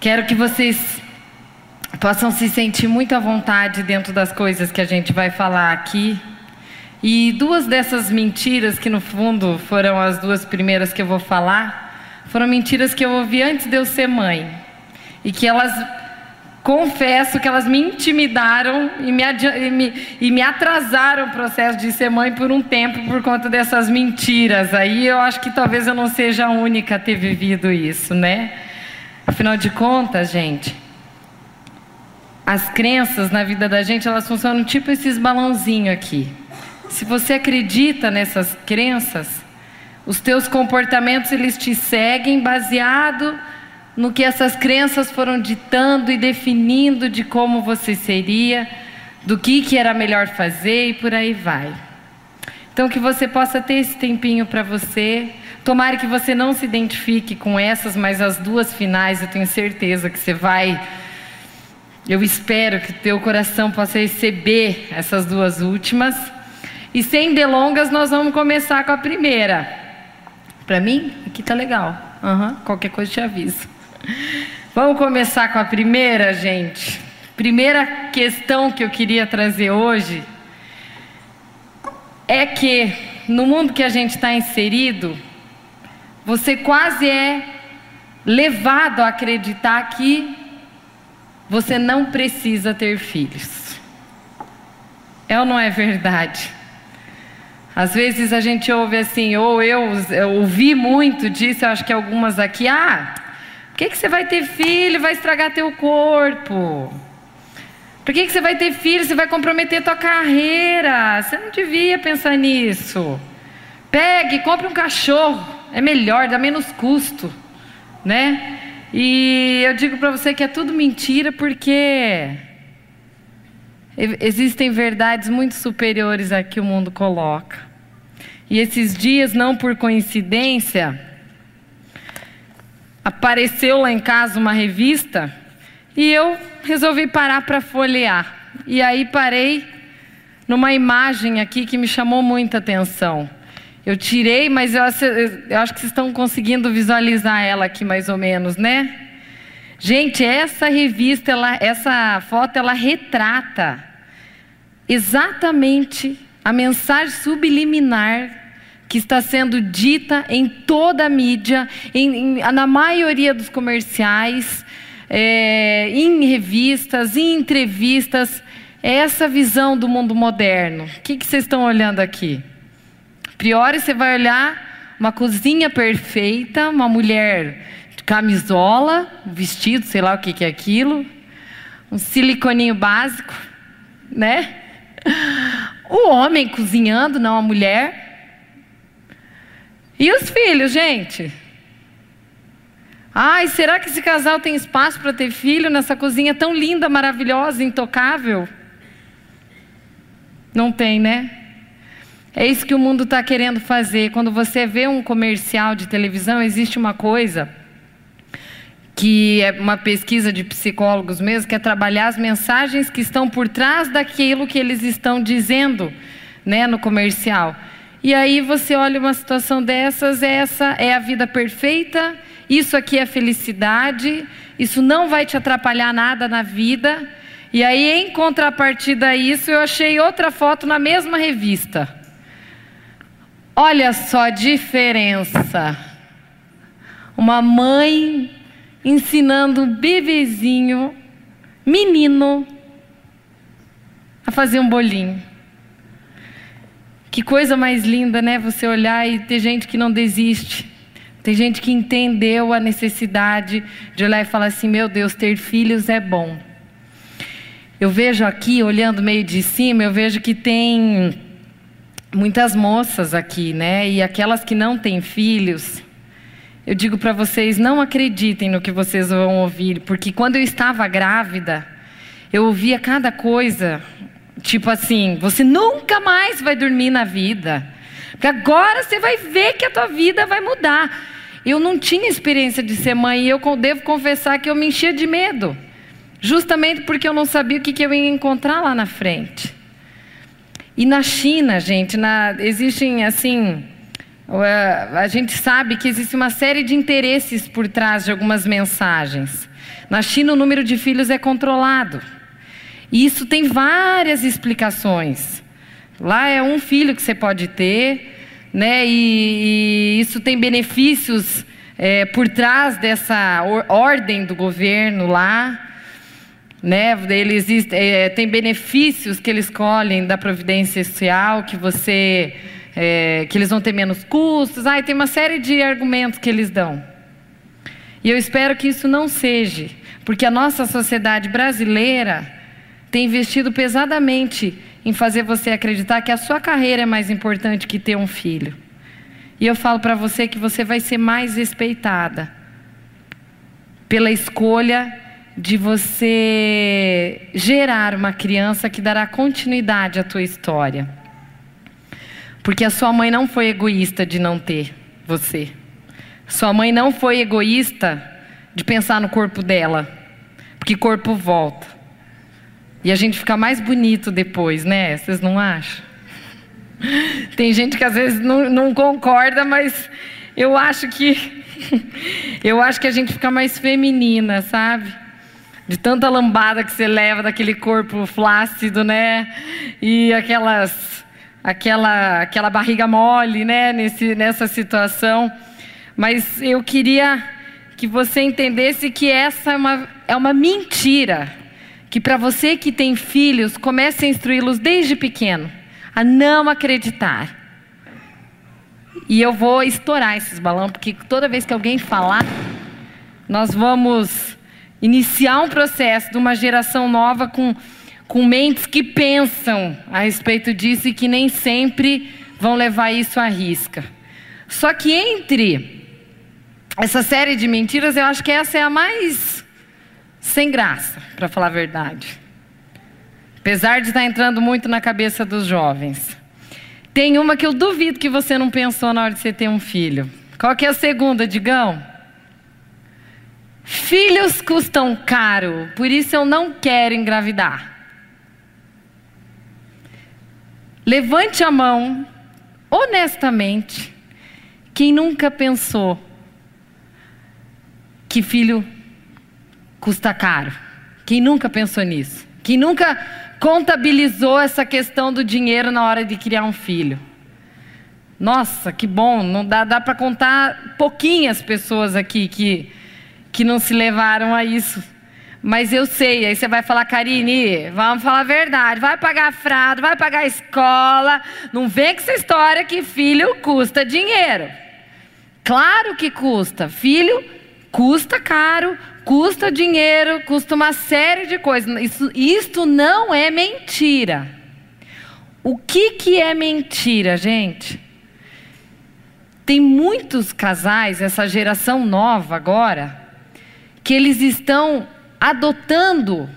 Quero que vocês possam se sentir muito à vontade dentro das coisas que a gente vai falar aqui. E duas dessas mentiras, que no fundo foram as duas primeiras que eu vou falar, foram mentiras que eu ouvi antes de eu ser mãe. E que elas, confesso que elas me intimidaram e me, e me, e me atrasaram o processo de ser mãe por um tempo por conta dessas mentiras. Aí eu acho que talvez eu não seja a única a ter vivido isso, né? Afinal de contas, gente, as crenças na vida da gente, elas funcionam tipo esses balãozinhos aqui. Se você acredita nessas crenças, os teus comportamentos eles te seguem baseado no que essas crenças foram ditando e definindo de como você seria, do que que era melhor fazer e por aí vai. Então que você possa ter esse tempinho para você. Tomara que você não se identifique com essas, mas as duas finais eu tenho certeza que você vai eu espero que teu coração possa receber essas duas últimas. E sem delongas, nós vamos começar com a primeira. Para mim, aqui tá legal. Uhum, qualquer coisa te aviso. Vamos começar com a primeira, gente. Primeira questão que eu queria trazer hoje é que no mundo que a gente está inserido, você quase é levado a acreditar que você não precisa ter filhos. É ou não é verdade? Às vezes a gente ouve assim, ou eu, eu ouvi muito disso, eu acho que algumas aqui, ah, por que, que você vai ter filho? Vai estragar teu corpo. Por que, que você vai ter filho? Você vai comprometer tua carreira. Você não devia pensar nisso. Pegue, compre um cachorro. É melhor, dá menos custo. Né? E eu digo para você que é tudo mentira porque existem verdades muito superiores a que o mundo coloca. E esses dias, não por coincidência, apareceu lá em casa uma revista e eu resolvi parar para folhear. E aí parei numa imagem aqui que me chamou muita atenção. Eu tirei, mas eu, eu acho que vocês estão conseguindo visualizar ela aqui mais ou menos, né? Gente, essa revista, ela, essa foto, ela retrata exatamente a mensagem subliminar que está sendo dita em toda a mídia, em, em, na maioria dos comerciais, é, em revistas, em entrevistas. É essa visão do mundo moderno. O que, que vocês estão olhando aqui? Priori você vai olhar uma cozinha perfeita, uma mulher de camisola, vestido, sei lá o que, que é aquilo, um siliconinho básico, né? O homem cozinhando, não a mulher. E os filhos, gente? Ai, será que esse casal tem espaço para ter filho nessa cozinha tão linda, maravilhosa, intocável? Não tem, né? É isso que o mundo está querendo fazer. Quando você vê um comercial de televisão, existe uma coisa que é uma pesquisa de psicólogos mesmo, que é trabalhar as mensagens que estão por trás daquilo que eles estão dizendo, né, no comercial. E aí você olha uma situação dessas, essa é a vida perfeita, isso aqui é felicidade, isso não vai te atrapalhar nada na vida. E aí, em contrapartida a isso, eu achei outra foto na mesma revista. Olha só a diferença. Uma mãe ensinando um bebezinho, menino, a fazer um bolinho. Que coisa mais linda, né? Você olhar e ter gente que não desiste. Tem gente que entendeu a necessidade de olhar e falar assim: meu Deus, ter filhos é bom. Eu vejo aqui, olhando meio de cima, eu vejo que tem muitas moças aqui, né? E aquelas que não têm filhos, eu digo para vocês, não acreditem no que vocês vão ouvir, porque quando eu estava grávida, eu ouvia cada coisa, tipo assim, você nunca mais vai dormir na vida. Porque agora você vai ver que a tua vida vai mudar. Eu não tinha experiência de ser mãe e eu devo confessar que eu me enchia de medo. Justamente porque eu não sabia o que eu ia encontrar lá na frente. E na China, gente, na, existem assim. A gente sabe que existe uma série de interesses por trás de algumas mensagens. Na China, o número de filhos é controlado. E isso tem várias explicações. Lá é um filho que você pode ter, né? E, e isso tem benefícios é, por trás dessa or ordem do governo lá. Né? Eles é, tem benefícios que eles colhem da providência social, que você é, que eles vão ter menos custos. Ah, tem uma série de argumentos que eles dão. E eu espero que isso não seja, porque a nossa sociedade brasileira tem investido pesadamente em fazer você acreditar que a sua carreira é mais importante que ter um filho. E eu falo para você que você vai ser mais respeitada pela escolha de você gerar uma criança que dará continuidade à tua história. Porque a sua mãe não foi egoísta de não ter você. Sua mãe não foi egoísta de pensar no corpo dela, porque corpo volta. E a gente fica mais bonito depois, né? Vocês não acham? Tem gente que às vezes não, não concorda, mas eu acho que eu acho que a gente fica mais feminina, sabe? De tanta lambada que você leva daquele corpo flácido, né? E aquelas aquela aquela barriga mole, né, nesse nessa situação. Mas eu queria que você entendesse que essa é uma, é uma mentira. Que para você que tem filhos, comece a instruí-los desde pequeno a não acreditar. E eu vou estourar esses balões, porque toda vez que alguém falar, nós vamos iniciar um processo de uma geração nova com, com mentes que pensam a respeito disso e que nem sempre vão levar isso à risca. Só que entre essa série de mentiras, eu acho que essa é a mais sem graça, para falar a verdade. Apesar de estar entrando muito na cabeça dos jovens. Tem uma que eu duvido que você não pensou na hora de você ter um filho. Qual que é a segunda, Digão? Filhos custam caro, por isso eu não quero engravidar. Levante a mão, honestamente, quem nunca pensou que filho custa caro. Quem nunca pensou nisso? Quem nunca contabilizou essa questão do dinheiro na hora de criar um filho? Nossa, que bom! Não dá, dá para contar pouquinhas pessoas aqui que, que não se levaram a isso. Mas eu sei, aí você vai falar, Karine, vamos falar a verdade, vai pagar frado, vai pagar escola, não vem com essa história que filho custa dinheiro. Claro que custa, filho custa caro, custa dinheiro, custa uma série de coisas. Isso, isto não é mentira. O que, que é mentira, gente? Tem muitos casais, essa geração nova agora, que eles estão adotando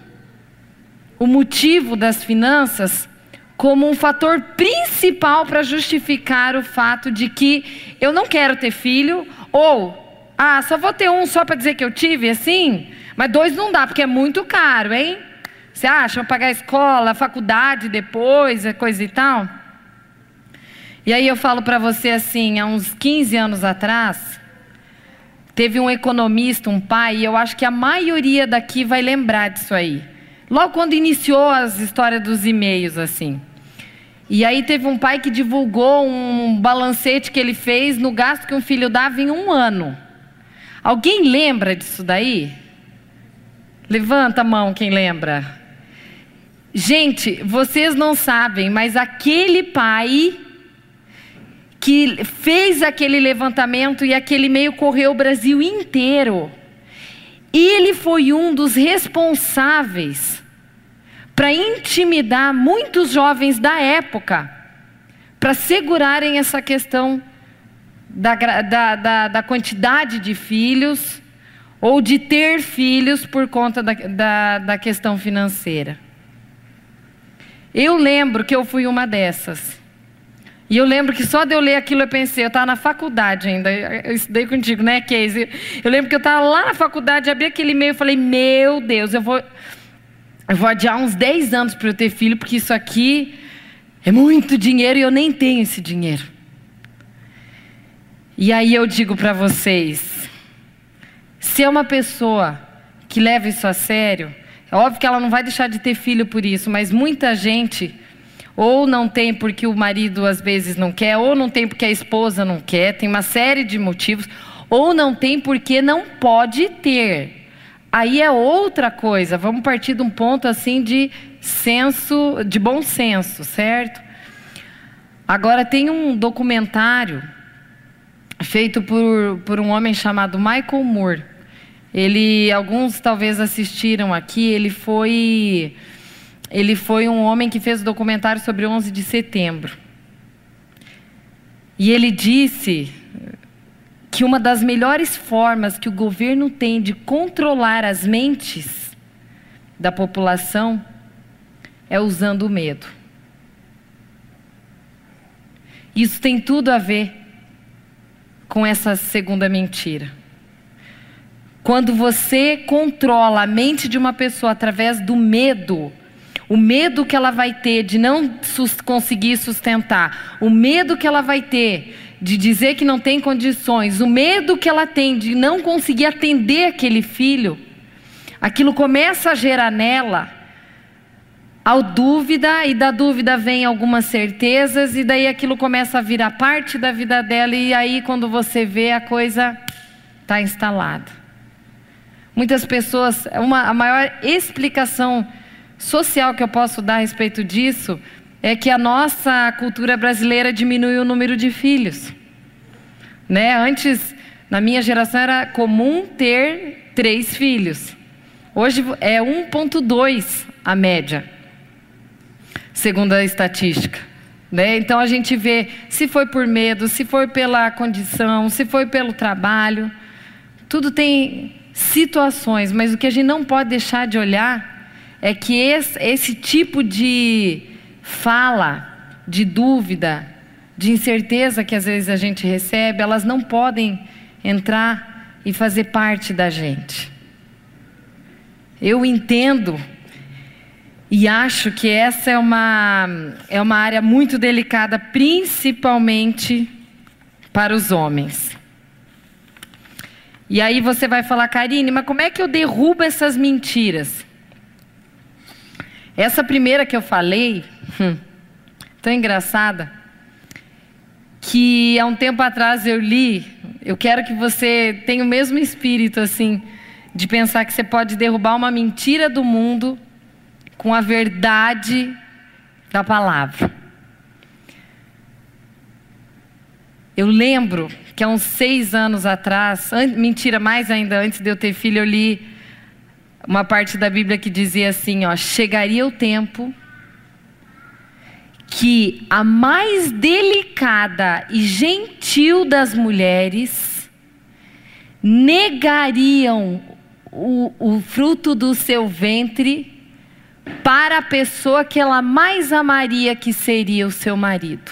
o motivo das finanças como um fator principal para justificar o fato de que eu não quero ter filho ou ah, só vou ter um só para dizer que eu tive, assim? Mas dois não dá, porque é muito caro, hein? Você acha? Pagar a escola, a faculdade depois, coisa e tal? E aí eu falo para você assim, há uns 15 anos atrás, teve um economista, um pai, e eu acho que a maioria daqui vai lembrar disso aí. Logo quando iniciou as histórias dos e-mails, assim. E aí teve um pai que divulgou um balancete que ele fez no gasto que um filho dava em um ano. Alguém lembra disso daí? Levanta a mão quem lembra. Gente, vocês não sabem, mas aquele pai que fez aquele levantamento e aquele meio correu o Brasil inteiro. Ele foi um dos responsáveis para intimidar muitos jovens da época para segurarem essa questão da, da, da, da quantidade de filhos ou de ter filhos por conta da, da, questão financeira. Eu lembro que eu fui uma dessas. E eu lembro que só de eu ler aquilo eu pensei, eu estava na faculdade ainda, eu estudei contigo, né, Casey? Eu lembro que eu estava lá na faculdade, abri aquele e-mail e falei, meu Deus, eu vou, eu vou adiar uns 10 anos para eu ter filho, porque isso aqui é muito dinheiro e eu nem tenho esse dinheiro. E aí eu digo para vocês: se é uma pessoa que leva isso a sério. É óbvio que ela não vai deixar de ter filho por isso, mas muita gente ou não tem porque o marido às vezes não quer, ou não tem porque a esposa não quer, tem uma série de motivos, ou não tem porque não pode ter. Aí é outra coisa. Vamos partir de um ponto assim de senso, de bom senso, certo? Agora tem um documentário feito por, por um homem chamado Michael Moore. Ele, alguns talvez assistiram aqui. Ele foi, ele foi um homem que fez o um documentário sobre 11 de setembro. E ele disse que uma das melhores formas que o governo tem de controlar as mentes da população é usando o medo. Isso tem tudo a ver com essa segunda mentira. Quando você controla a mente de uma pessoa através do medo, o medo que ela vai ter de não conseguir sustentar, o medo que ela vai ter de dizer que não tem condições, o medo que ela tem de não conseguir atender aquele filho, aquilo começa a gerar nela a dúvida, e da dúvida vem algumas certezas, e daí aquilo começa a virar parte da vida dela, e aí quando você vê a coisa está instalada. Muitas pessoas, uma, a maior explicação social que eu posso dar a respeito disso é que a nossa cultura brasileira diminui o número de filhos. Né? Antes, na minha geração, era comum ter três filhos. Hoje é 1,2 a média, segundo a estatística. Né? Então a gente vê se foi por medo, se foi pela condição, se foi pelo trabalho. Tudo tem situações, mas o que a gente não pode deixar de olhar é que esse, esse tipo de fala, de dúvida, de incerteza que às vezes a gente recebe, elas não podem entrar e fazer parte da gente. Eu entendo e acho que essa é uma, é uma área muito delicada, principalmente para os homens. E aí você vai falar, Karine, mas como é que eu derrubo essas mentiras? Essa primeira que eu falei, hum, tão engraçada, que há um tempo atrás eu li, eu quero que você tenha o mesmo espírito assim, de pensar que você pode derrubar uma mentira do mundo com a verdade da palavra. Eu lembro que há uns seis anos atrás, mentira, mais ainda antes de eu ter filho, eu li uma parte da Bíblia que dizia assim: ó, chegaria o tempo que a mais delicada e gentil das mulheres negariam o, o fruto do seu ventre para a pessoa que ela mais amaria, que seria o seu marido.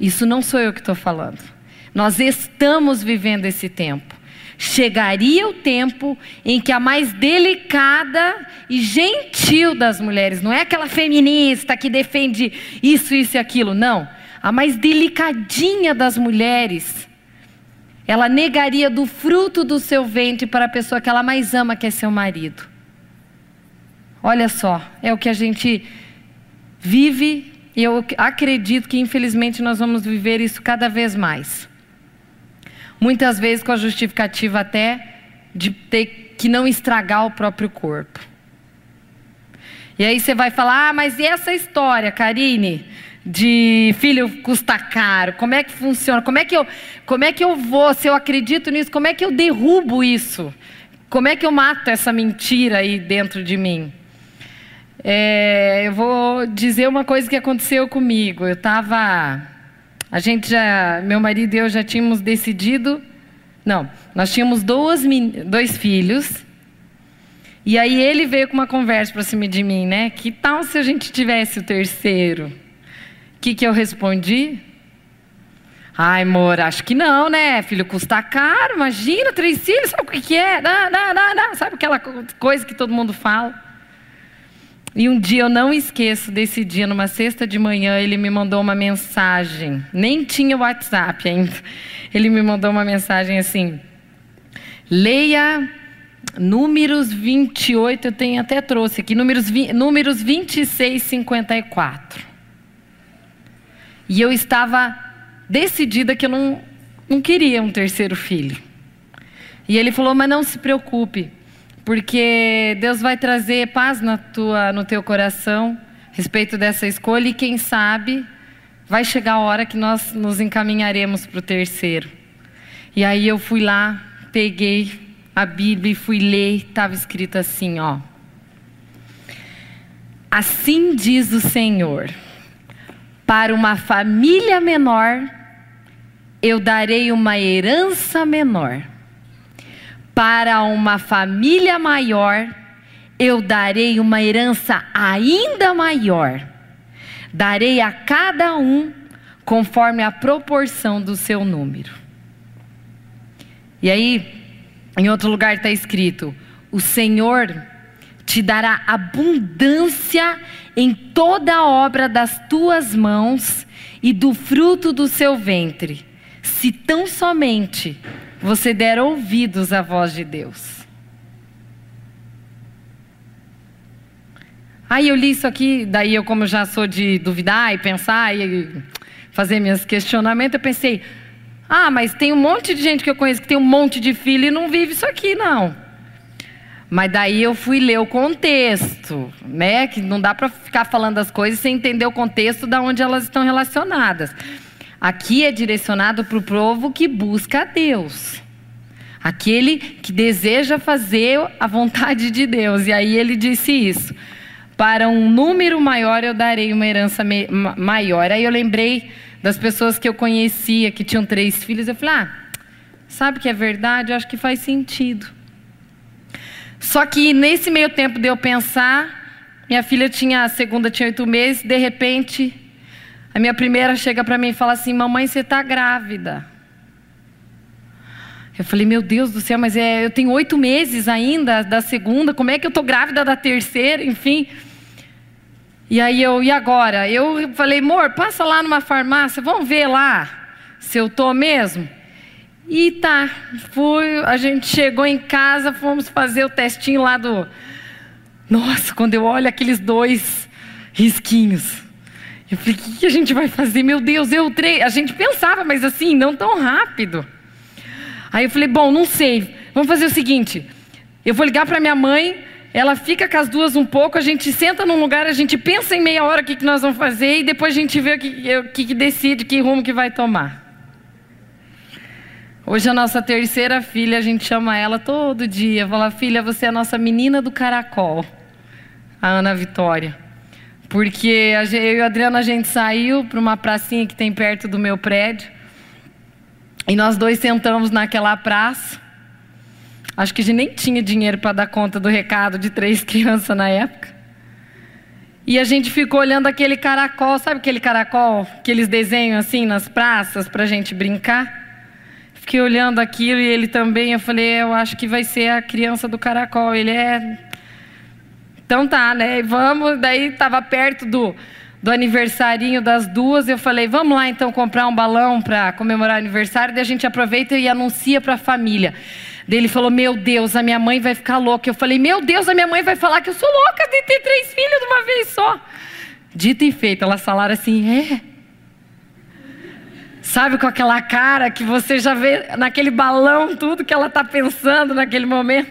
Isso não sou eu que estou falando. Nós estamos vivendo esse tempo chegaria o tempo em que a mais delicada e gentil das mulheres, não é aquela feminista que defende isso, isso e aquilo, não. A mais delicadinha das mulheres, ela negaria do fruto do seu ventre para a pessoa que ela mais ama, que é seu marido. Olha só, é o que a gente vive e eu acredito que infelizmente nós vamos viver isso cada vez mais. Muitas vezes com a justificativa até de ter que não estragar o próprio corpo. E aí você vai falar: ah, mas e essa história, Karine? De filho custa caro, como é que funciona? Como é que eu, como é que eu vou, se eu acredito nisso, como é que eu derrubo isso? Como é que eu mato essa mentira aí dentro de mim? É, eu vou dizer uma coisa que aconteceu comigo. Eu estava a gente já, meu marido e eu já tínhamos decidido. Não, nós tínhamos duas, dois filhos. E aí ele veio com uma conversa para cima de mim, né? Que tal se a gente tivesse o terceiro? O que, que eu respondi? Ai, amor, acho que não, né? Filho custa caro, imagina, três filhos, sabe o que, que é? Não, não, não, não. Sabe aquela coisa que todo mundo fala? E um dia eu não esqueço desse dia, numa sexta de manhã, ele me mandou uma mensagem. Nem tinha WhatsApp ainda. Ele me mandou uma mensagem assim: Leia Números 28, eu tenho até trouxe aqui, números, números 26, 54. E eu estava decidida que eu não, não queria um terceiro filho. E ele falou: Mas não se preocupe, porque Deus vai trazer paz na tua, no teu coração a respeito dessa escolha, e quem sabe vai chegar a hora que nós nos encaminharemos para o terceiro. E aí eu fui lá, peguei a Bíblia e fui ler, estava escrito assim, ó. Assim diz o Senhor: para uma família menor, eu darei uma herança menor. Para uma família maior, eu darei uma herança ainda maior. Darei a cada um conforme a proporção do seu número. E aí, em outro lugar está escrito: O Senhor te dará abundância em toda a obra das tuas mãos e do fruto do seu ventre, se tão somente você der ouvidos à voz de Deus. Aí eu li isso aqui, daí eu, como já sou de duvidar e pensar e fazer meus questionamentos, eu pensei, ah, mas tem um monte de gente que eu conheço que tem um monte de filho e não vive isso aqui, não. Mas daí eu fui ler o contexto, né? Que não dá para ficar falando as coisas sem entender o contexto da onde elas estão relacionadas. Aqui é direcionado para o povo que busca a Deus. Aquele que deseja fazer a vontade de Deus. E aí ele disse isso. Para um número maior eu darei uma herança maior. Aí eu lembrei das pessoas que eu conhecia que tinham três filhos, eu falei: ah, sabe que é verdade? Eu acho que faz sentido. Só que nesse meio tempo de eu pensar, minha filha tinha, a segunda tinha oito meses, de repente, a minha primeira chega para mim e fala assim: Mamãe, você está grávida. Eu falei, meu Deus do céu, mas é, eu tenho oito meses ainda da segunda, como é que eu estou grávida da terceira? Enfim. E aí eu, e agora? Eu falei, amor, passa lá numa farmácia, vamos ver lá se eu tô mesmo. E tá, fui, a gente chegou em casa, fomos fazer o testinho lá do. Nossa, quando eu olho aqueles dois risquinhos. Eu falei, o que, que a gente vai fazer? Meu Deus, eu trei. A gente pensava, mas assim, não tão rápido. Aí eu falei, bom, não sei. Vamos fazer o seguinte: eu vou ligar para minha mãe ela fica com as duas um pouco, a gente senta num lugar, a gente pensa em meia hora o que, que nós vamos fazer e depois a gente vê o que, que, que decide, que rumo que vai tomar. Hoje a nossa terceira filha, a gente chama ela todo dia, fala, filha, você é a nossa menina do caracol, a Ana Vitória. Porque eu e a Adriana, a gente saiu para uma pracinha que tem perto do meu prédio, e nós dois sentamos naquela praça, Acho que a gente nem tinha dinheiro para dar conta do recado de três crianças na época. E a gente ficou olhando aquele caracol, sabe aquele caracol que eles desenham assim nas praças para a gente brincar? Fiquei olhando aquilo e ele também. Eu falei, eu acho que vai ser a criança do caracol. Ele é. Então tá, né? Vamos. Daí estava perto do, do aniversarinho das duas. Eu falei, vamos lá então comprar um balão para comemorar o aniversário. Daí a gente aproveita e anuncia para a família. Daí ele falou: Meu Deus, a minha mãe vai ficar louca. Eu falei: Meu Deus, a minha mãe vai falar que eu sou louca de ter três filhos de uma vez só. Dito e feito, elas falaram assim: É. Sabe, com aquela cara que você já vê naquele balão tudo que ela está pensando naquele momento.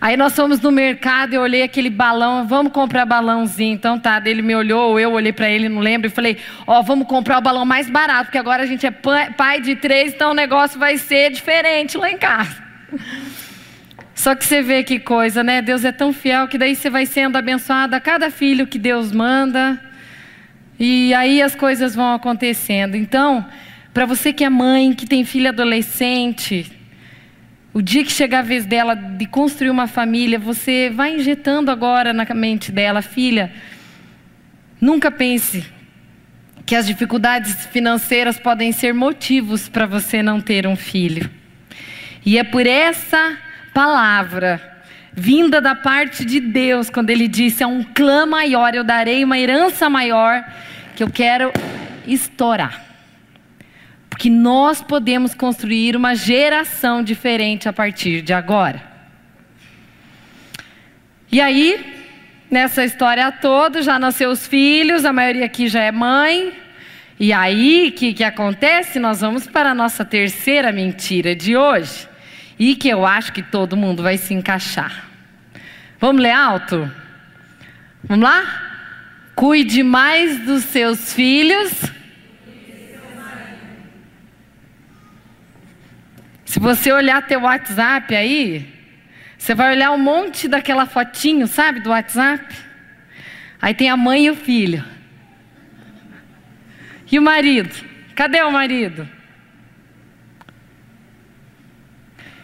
Aí nós fomos no mercado, eu olhei aquele balão, vamos comprar balãozinho. Então tá, ele me olhou, ou eu olhei para ele, não lembro, e falei: Ó, vamos comprar o balão mais barato, porque agora a gente é pai de três, então o negócio vai ser diferente lá em casa. Só que você vê que coisa, né? Deus é tão fiel que daí você vai sendo abençoado a cada filho que Deus manda. E aí as coisas vão acontecendo. Então, para você que é mãe, que tem filho adolescente, o dia que chegar a vez dela de construir uma família, você vai injetando agora na mente dela, filha, nunca pense que as dificuldades financeiras podem ser motivos para você não ter um filho. E é por essa palavra, vinda da parte de Deus, quando Ele disse: a um clã maior eu darei uma herança maior, que eu quero estourar. Porque nós podemos construir uma geração diferente a partir de agora. E aí, nessa história toda, já nasceu os filhos, a maioria aqui já é mãe. E aí, o que, que acontece? Nós vamos para a nossa terceira mentira de hoje. E que eu acho que todo mundo vai se encaixar. Vamos ler alto? Vamos lá? Cuide mais dos seus filhos. Se você olhar teu WhatsApp aí, você vai olhar um monte daquela fotinho, sabe, do WhatsApp? Aí tem a mãe e o filho. E o marido? Cadê o marido?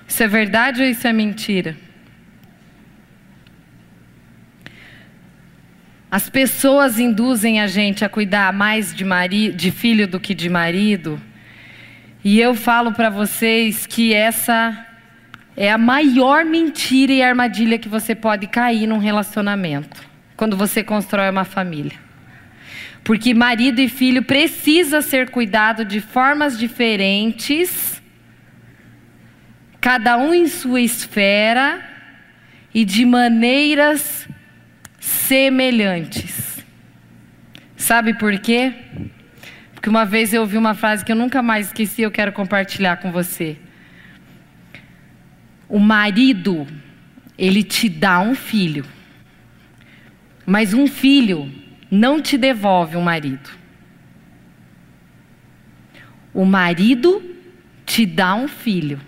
Isso é verdade ou isso é mentira? As pessoas induzem a gente a cuidar mais de, marido, de filho do que de marido. E eu falo para vocês que essa é a maior mentira e armadilha que você pode cair num relacionamento, quando você constrói uma família. Porque marido e filho precisa ser cuidado de formas diferentes, cada um em sua esfera e de maneiras semelhantes. Sabe por quê? Porque uma vez eu ouvi uma frase que eu nunca mais esqueci, eu quero compartilhar com você. O marido, ele te dá um filho, mas um filho não te devolve um marido. O marido te dá um filho,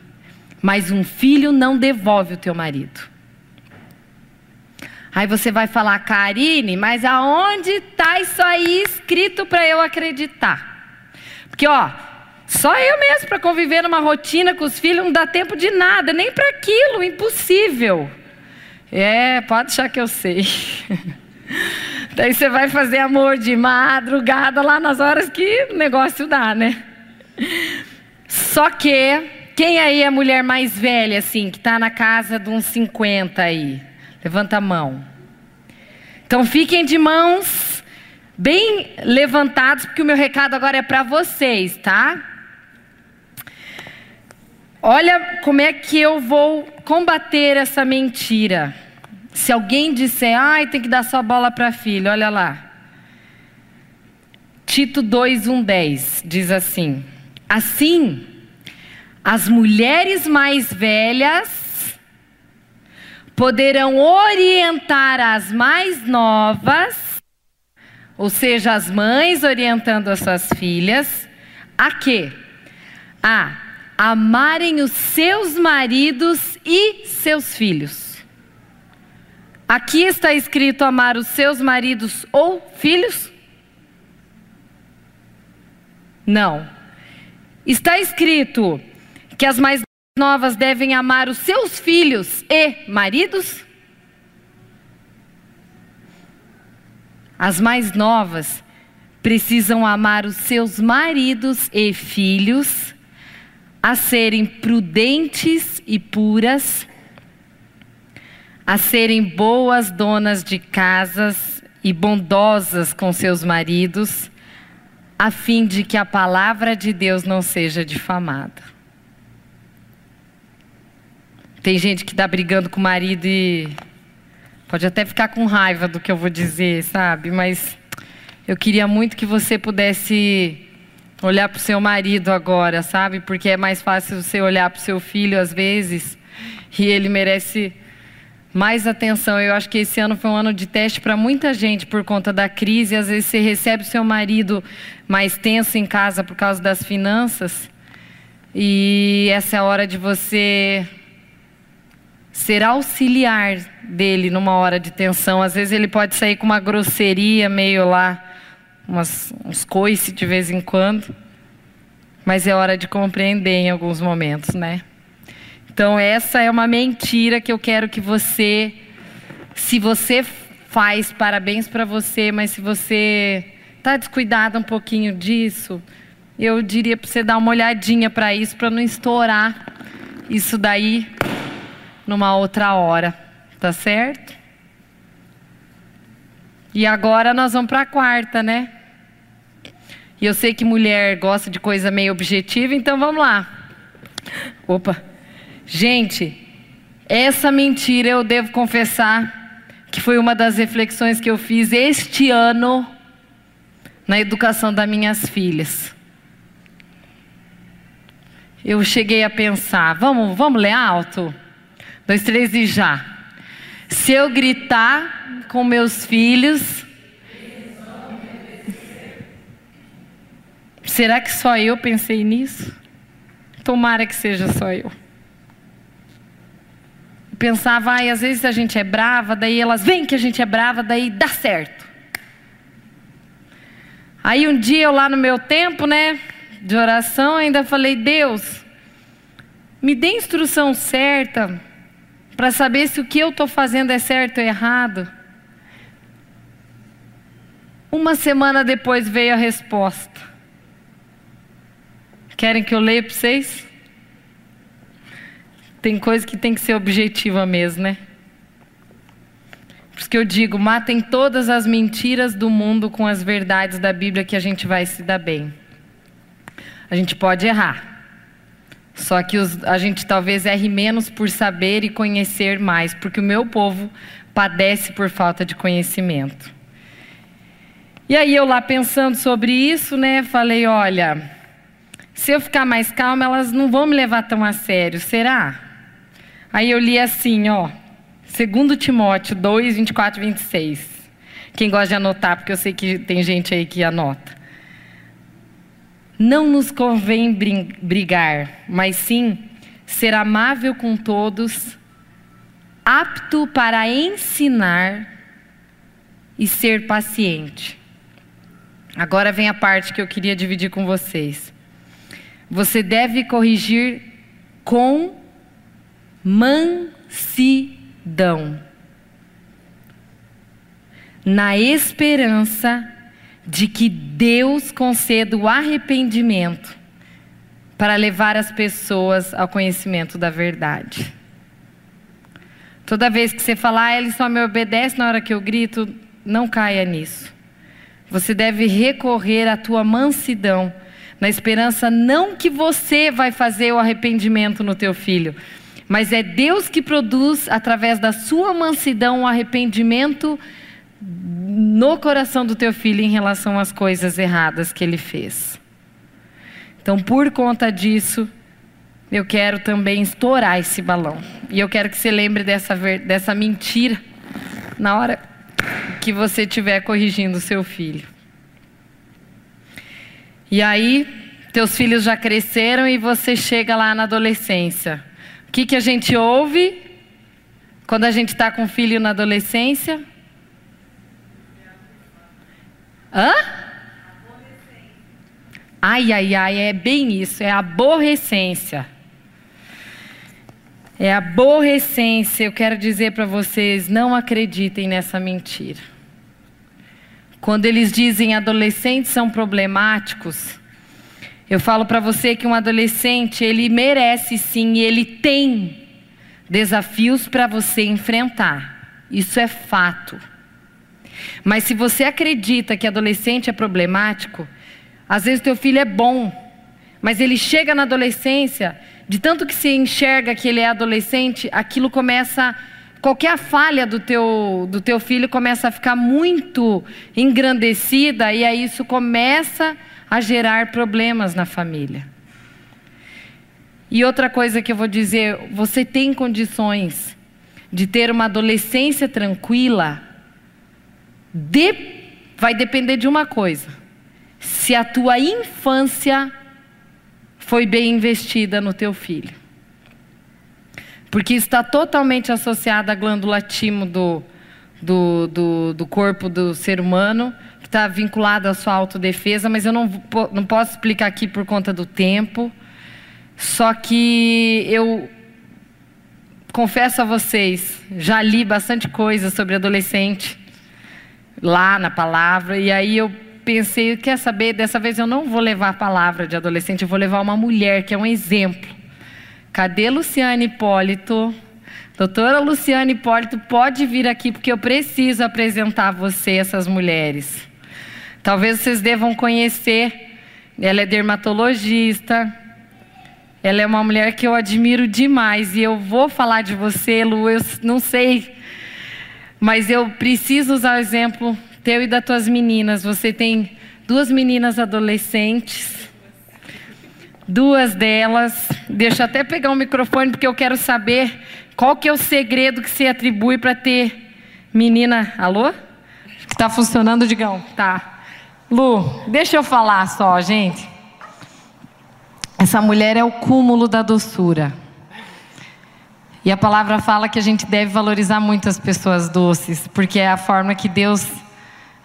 mas um filho não devolve o teu marido. Aí você vai falar, Karine, mas aonde está isso aí escrito para eu acreditar? Porque, ó, só eu mesmo para conviver numa rotina com os filhos não dá tempo de nada, nem para aquilo, impossível. É, pode achar que eu sei. Daí você vai fazer amor de madrugada lá nas horas que o negócio dá, né? Só que, quem aí é a mulher mais velha, assim, que está na casa de uns 50 aí? Levanta a mão. Então fiquem de mãos bem levantados, porque o meu recado agora é para vocês, tá? Olha como é que eu vou combater essa mentira. Se alguém disser, ai, tem que dar sua bola para filho, olha lá. Tito 2, 1, 10 diz assim: Assim, as mulheres mais velhas poderão orientar as mais novas, ou seja, as mães orientando as suas filhas, a quê? A amarem os seus maridos e seus filhos. Aqui está escrito amar os seus maridos ou filhos? Não. Está escrito que as mais novas devem amar os seus filhos e maridos? As mais novas precisam amar os seus maridos e filhos, a serem prudentes e puras, a serem boas donas de casas e bondosas com seus maridos, a fim de que a palavra de Deus não seja difamada. Tem gente que está brigando com o marido e pode até ficar com raiva do que eu vou dizer, sabe? Mas eu queria muito que você pudesse olhar para o seu marido agora, sabe? Porque é mais fácil você olhar para o seu filho às vezes e ele merece mais atenção. Eu acho que esse ano foi um ano de teste para muita gente por conta da crise. Às vezes você recebe o seu marido mais tenso em casa por causa das finanças. E essa é a hora de você ser auxiliar dele numa hora de tensão. Às vezes ele pode sair com uma grosseria meio lá, umas, uns coice de vez em quando. Mas é hora de compreender em alguns momentos, né? Então essa é uma mentira que eu quero que você, se você faz, parabéns para você, mas se você está descuidado um pouquinho disso, eu diria para você dar uma olhadinha para isso, para não estourar isso daí numa outra hora, tá certo? E agora nós vamos para a quarta, né? E eu sei que mulher gosta de coisa meio objetiva, então vamos lá. Opa. Gente, essa mentira eu devo confessar que foi uma das reflexões que eu fiz este ano na educação das minhas filhas. Eu cheguei a pensar, vamos, vamos ler alto? Dois, três e já. Se eu gritar com meus filhos, será que só eu pensei nisso? Tomara que seja só eu. Pensava, ai, às vezes a gente é brava, daí elas veem que a gente é brava, daí dá certo. Aí um dia eu lá no meu tempo, né, de oração, ainda falei, Deus, me dê instrução certa para saber se o que eu estou fazendo é certo ou errado. Uma semana depois veio a resposta. Querem que eu leia para vocês? Tem coisa que tem que ser objetiva mesmo, né? Por isso que eu digo, matem todas as mentiras do mundo com as verdades da Bíblia que a gente vai se dar bem. A gente pode errar. Só que os, a gente talvez erre menos por saber e conhecer mais, porque o meu povo padece por falta de conhecimento. E aí eu lá pensando sobre isso, né, falei, olha, se eu ficar mais calma, elas não vão me levar tão a sério, será? Aí eu li assim, ó, 2 Timóteo 2, 24 e 26. Quem gosta de anotar, porque eu sei que tem gente aí que anota. Não nos convém brigar, mas sim ser amável com todos, apto para ensinar e ser paciente. Agora vem a parte que eu queria dividir com vocês. Você deve corrigir com mansidão, na esperança de que Deus conceda o arrependimento para levar as pessoas ao conhecimento da verdade. Toda vez que você falar, ah, ele só me obedece na hora que eu grito, não caia nisso. Você deve recorrer à tua mansidão, na esperança não que você vai fazer o arrependimento no teu filho, mas é Deus que produz através da sua mansidão o arrependimento no coração do teu filho em relação às coisas erradas que ele fez. Então, por conta disso, eu quero também estourar esse balão. E eu quero que você lembre dessa, dessa mentira na hora que você estiver corrigindo o seu filho. E aí, teus filhos já cresceram e você chega lá na adolescência. O que, que a gente ouve quando a gente está com o filho na adolescência? Hã? Ai, ai, ai, é bem isso, é aborrecência. É aborrecência. Eu quero dizer para vocês, não acreditem nessa mentira. Quando eles dizem adolescentes são problemáticos, eu falo para você que um adolescente, ele merece sim, ele tem desafios para você enfrentar. Isso é fato. Mas se você acredita que adolescente é problemático, às vezes teu filho é bom, mas ele chega na adolescência, de tanto que se enxerga que ele é adolescente, aquilo começa qualquer falha do teu, do teu filho começa a ficar muito engrandecida e aí isso começa a gerar problemas na família. E outra coisa que eu vou dizer, você tem condições de ter uma adolescência tranquila de, vai depender de uma coisa: se a tua infância foi bem investida no teu filho. Porque está totalmente associado à glândula timo do, do, do, do corpo do ser humano, que está vinculado à sua autodefesa, mas eu não, não posso explicar aqui por conta do tempo. Só que eu confesso a vocês, já li bastante coisa sobre adolescente lá na palavra, e aí eu pensei, quer saber, dessa vez eu não vou levar a palavra de adolescente, eu vou levar uma mulher que é um exemplo. Cadê Luciane Hipólito? Doutora Luciane Hipólito, pode vir aqui porque eu preciso apresentar a você essas mulheres. Talvez vocês devam conhecer Ela é dermatologista. Ela é uma mulher que eu admiro demais. E eu vou falar de você, Lu, eu não sei. Mas eu preciso usar o exemplo teu e das tuas meninas. Você tem duas meninas adolescentes. Duas delas. Deixa eu até pegar o microfone, porque eu quero saber qual que é o segredo que se atribui para ter menina. Alô? Está funcionando, Digão? Tá. Lu, deixa eu falar só, gente. Essa mulher é o cúmulo da doçura. E a palavra fala que a gente deve valorizar muito as pessoas doces, porque é a forma que Deus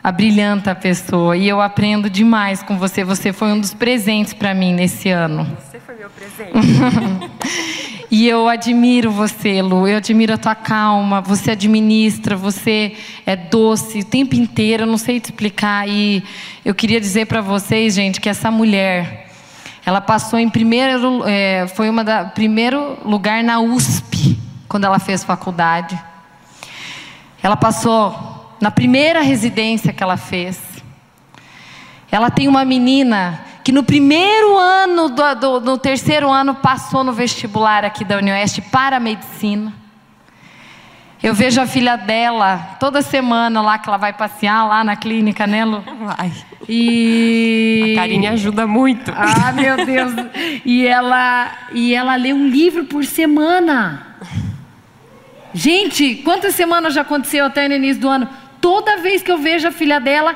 abrilhanta a pessoa. E eu aprendo demais com você. Você foi um dos presentes para mim nesse ano. Você foi meu presente. e eu admiro você, Lu. Eu admiro a tua calma. Você administra, você é doce o tempo inteiro. Eu não sei te explicar. E eu queria dizer para vocês, gente, que essa mulher ela passou em primeiro, é, foi uma da primeiro lugar na USP quando ela fez faculdade. Ela passou na primeira residência que ela fez. Ela tem uma menina que no primeiro ano, do, do, no terceiro ano, passou no vestibular aqui da Unioeste para a medicina. Eu vejo a filha dela toda semana lá que ela vai passear lá na clínica, né, Lu? Vai. E a Karine ajuda muito. Ah, meu Deus. E ela e ela lê um livro por semana. Gente, quantas semanas já aconteceu até no início do ano? Toda vez que eu vejo a filha dela,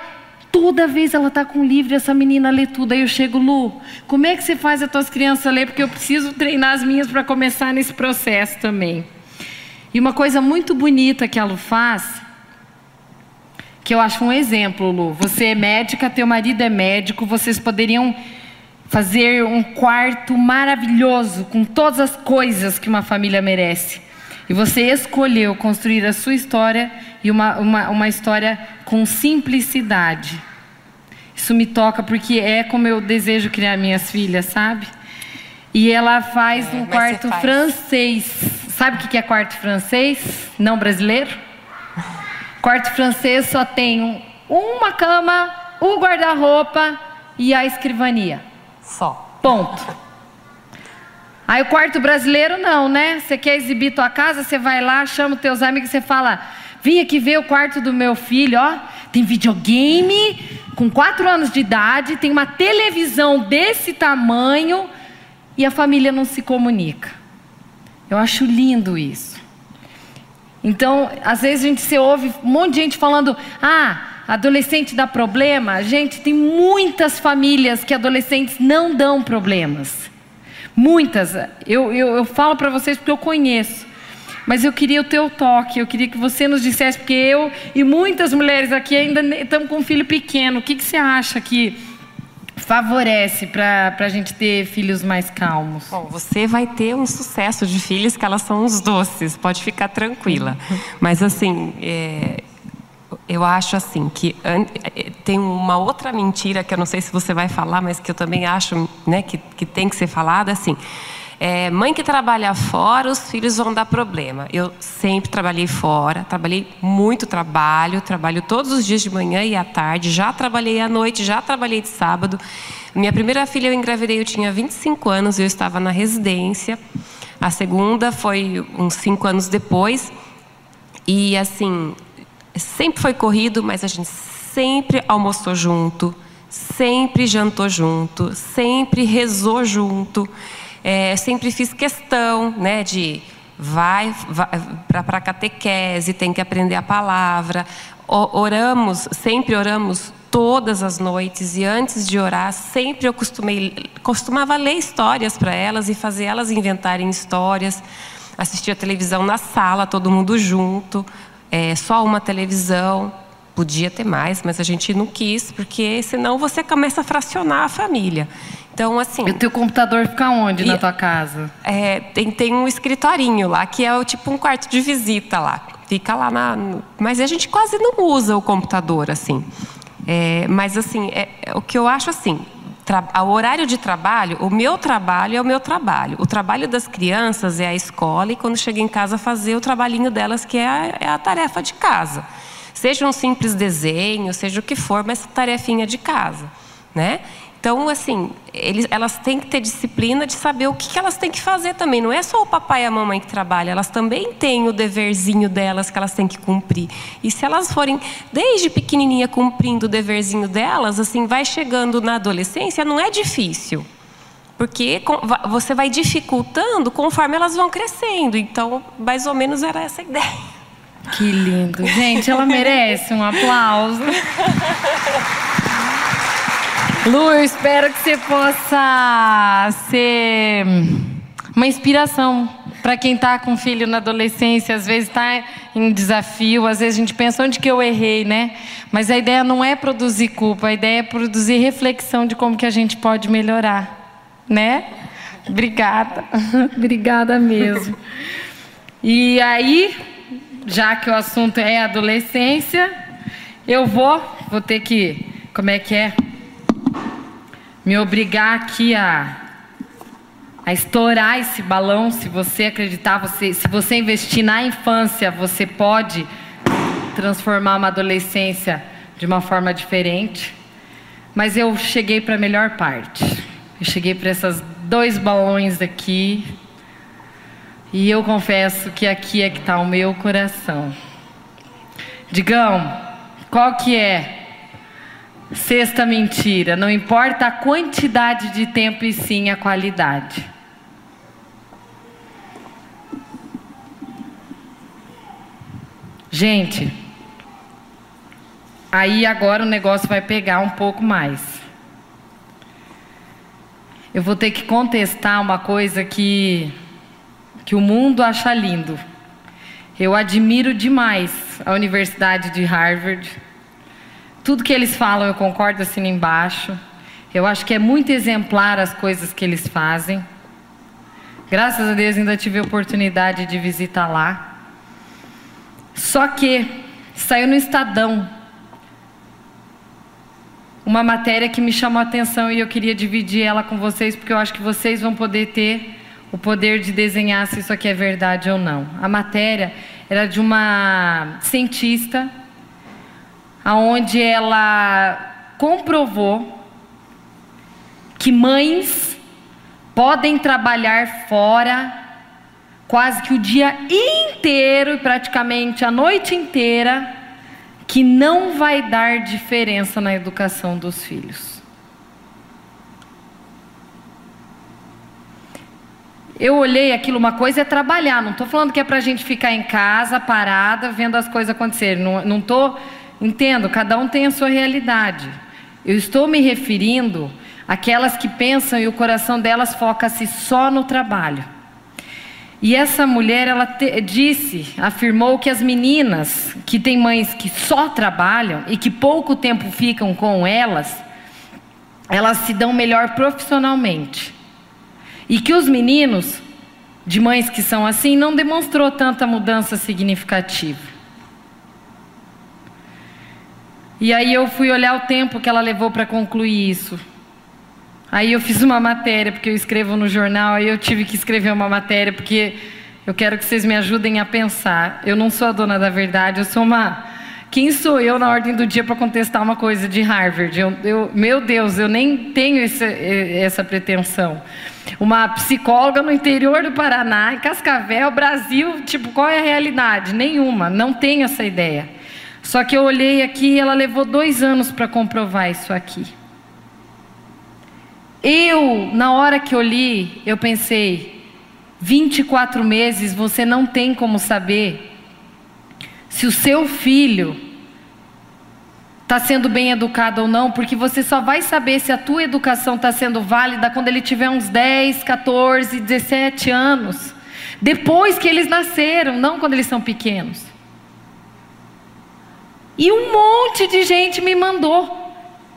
toda vez ela está com um livro e essa menina lê tudo. Aí eu chego, Lu, como é que você faz as tuas crianças ler? Porque eu preciso treinar as minhas para começar nesse processo também. E uma coisa muito bonita que a Lu faz, que eu acho um exemplo, Lu. Você é médica, teu marido é médico, vocês poderiam fazer um quarto maravilhoso com todas as coisas que uma família merece. E você escolheu construir a sua história e uma, uma, uma história com simplicidade. Isso me toca porque é como eu desejo criar minhas filhas, sabe? E ela faz é, um quarto faz. francês Sabe o que é quarto francês? Não brasileiro? Quarto francês só tem uma cama, o guarda-roupa e a escrivania. Só. Ponto. Aí o quarto brasileiro não, né? Você quer exibir tua casa, você vai lá, chama os teus amigos, você fala: "Vim aqui ver o quarto do meu filho, ó. Tem videogame com quatro anos de idade, tem uma televisão desse tamanho e a família não se comunica. Eu acho lindo isso. Então, às vezes a gente se ouve um monte de gente falando: ah, adolescente dá problema. Gente, tem muitas famílias que adolescentes não dão problemas. Muitas. Eu, eu, eu falo para vocês porque eu conheço. Mas eu queria o teu toque, eu queria que você nos dissesse, porque eu e muitas mulheres aqui ainda estamos com um filho pequeno. O que, que você acha que favorece para a gente ter filhos mais calmos? Bom, você vai ter um sucesso de filhos que elas são os doces, pode ficar tranquila. Mas assim, é, eu acho assim que é, tem uma outra mentira que eu não sei se você vai falar, mas que eu também acho né, que, que tem que ser falada, assim. É, mãe que trabalha fora, os filhos vão dar problema. Eu sempre trabalhei fora, trabalhei muito trabalho, trabalho todos os dias de manhã e à tarde, já trabalhei à noite, já trabalhei de sábado. Minha primeira filha eu engravidei, eu tinha 25 anos, eu estava na residência. A segunda foi uns cinco anos depois. E assim, sempre foi corrido, mas a gente sempre almoçou junto, sempre jantou junto, sempre rezou junto. É, sempre fiz questão né, de vai, vai para a catequese, tem que aprender a palavra. Oramos, sempre oramos todas as noites e antes de orar, sempre eu costumei, costumava ler histórias para elas e fazer elas inventarem histórias. Assistia televisão na sala, todo mundo junto, é, só uma televisão. Podia ter mais, mas a gente não quis, porque senão você começa a fracionar a família. Então, assim. E o teu computador fica onde e, na tua casa? É, tem, tem um escritorinho lá, que é o, tipo um quarto de visita lá. Fica lá na. Mas a gente quase não usa o computador, assim. É, mas, assim, é, é, o que eu acho assim. O horário de trabalho, o meu trabalho é o meu trabalho. O trabalho das crianças é a escola e quando chega em casa fazer o trabalhinho delas, que é a, é a tarefa de casa. Seja um simples desenho, seja o que for, mas tarefinha de casa, né? Então, assim, eles, elas têm que ter disciplina de saber o que, que elas têm que fazer também. Não é só o papai e a mamãe que trabalham, elas também têm o deverzinho delas que elas têm que cumprir. E se elas forem, desde pequenininha, cumprindo o deverzinho delas, assim, vai chegando na adolescência, não é difícil. Porque você vai dificultando conforme elas vão crescendo. Então, mais ou menos era essa a ideia. Que lindo. Gente, ela merece um aplauso. Lu, eu espero que você possa ser uma inspiração para quem está com filho na adolescência, às vezes está em desafio, às vezes a gente pensa onde que eu errei, né? Mas a ideia não é produzir culpa, a ideia é produzir reflexão de como que a gente pode melhorar, né? Obrigada, obrigada mesmo. E aí, já que o assunto é adolescência, eu vou, vou ter que, como é que é? Me obrigar aqui a, a estourar esse balão. Se você acreditar, você, se você investir na infância, você pode transformar uma adolescência de uma forma diferente. Mas eu cheguei para a melhor parte. Eu cheguei para esses dois balões aqui. E eu confesso que aqui é que está o meu coração. Digão, qual que é Sexta mentira: não importa a quantidade de tempo e sim a qualidade. Gente, aí agora o negócio vai pegar um pouco mais. Eu vou ter que contestar uma coisa que, que o mundo acha lindo. Eu admiro demais a Universidade de Harvard tudo que eles falam eu concordo assim embaixo. Eu acho que é muito exemplar as coisas que eles fazem. Graças a Deus ainda tive a oportunidade de visitar lá. Só que saiu no Estadão uma matéria que me chamou a atenção e eu queria dividir ela com vocês porque eu acho que vocês vão poder ter o poder de desenhar se isso aqui é verdade ou não. A matéria era de uma cientista aonde ela comprovou que mães podem trabalhar fora quase que o dia inteiro, praticamente a noite inteira, que não vai dar diferença na educação dos filhos. Eu olhei aquilo, uma coisa é trabalhar, não estou falando que é para a gente ficar em casa, parada, vendo as coisas acontecerem. Não estou Entendo, cada um tem a sua realidade. Eu estou me referindo àquelas que pensam e o coração delas foca-se só no trabalho. E essa mulher, ela te, disse, afirmou que as meninas que têm mães que só trabalham e que pouco tempo ficam com elas, elas se dão melhor profissionalmente. E que os meninos de mães que são assim não demonstrou tanta mudança significativa. E aí eu fui olhar o tempo que ela levou para concluir isso. Aí eu fiz uma matéria, porque eu escrevo no jornal, aí eu tive que escrever uma matéria, porque eu quero que vocês me ajudem a pensar. Eu não sou a dona da verdade, eu sou uma. Quem sou eu na ordem do dia para contestar uma coisa de Harvard? Eu, eu, meu Deus, eu nem tenho esse, essa pretensão. Uma psicóloga no interior do Paraná, em Cascavel, Brasil, tipo, qual é a realidade? Nenhuma, não tenho essa ideia. Só que eu olhei aqui e ela levou dois anos para comprovar isso aqui. Eu, na hora que eu li, eu pensei: 24 meses você não tem como saber se o seu filho está sendo bem educado ou não, porque você só vai saber se a tua educação está sendo válida quando ele tiver uns 10, 14, 17 anos. Depois que eles nasceram, não quando eles são pequenos. E um monte de gente me mandou.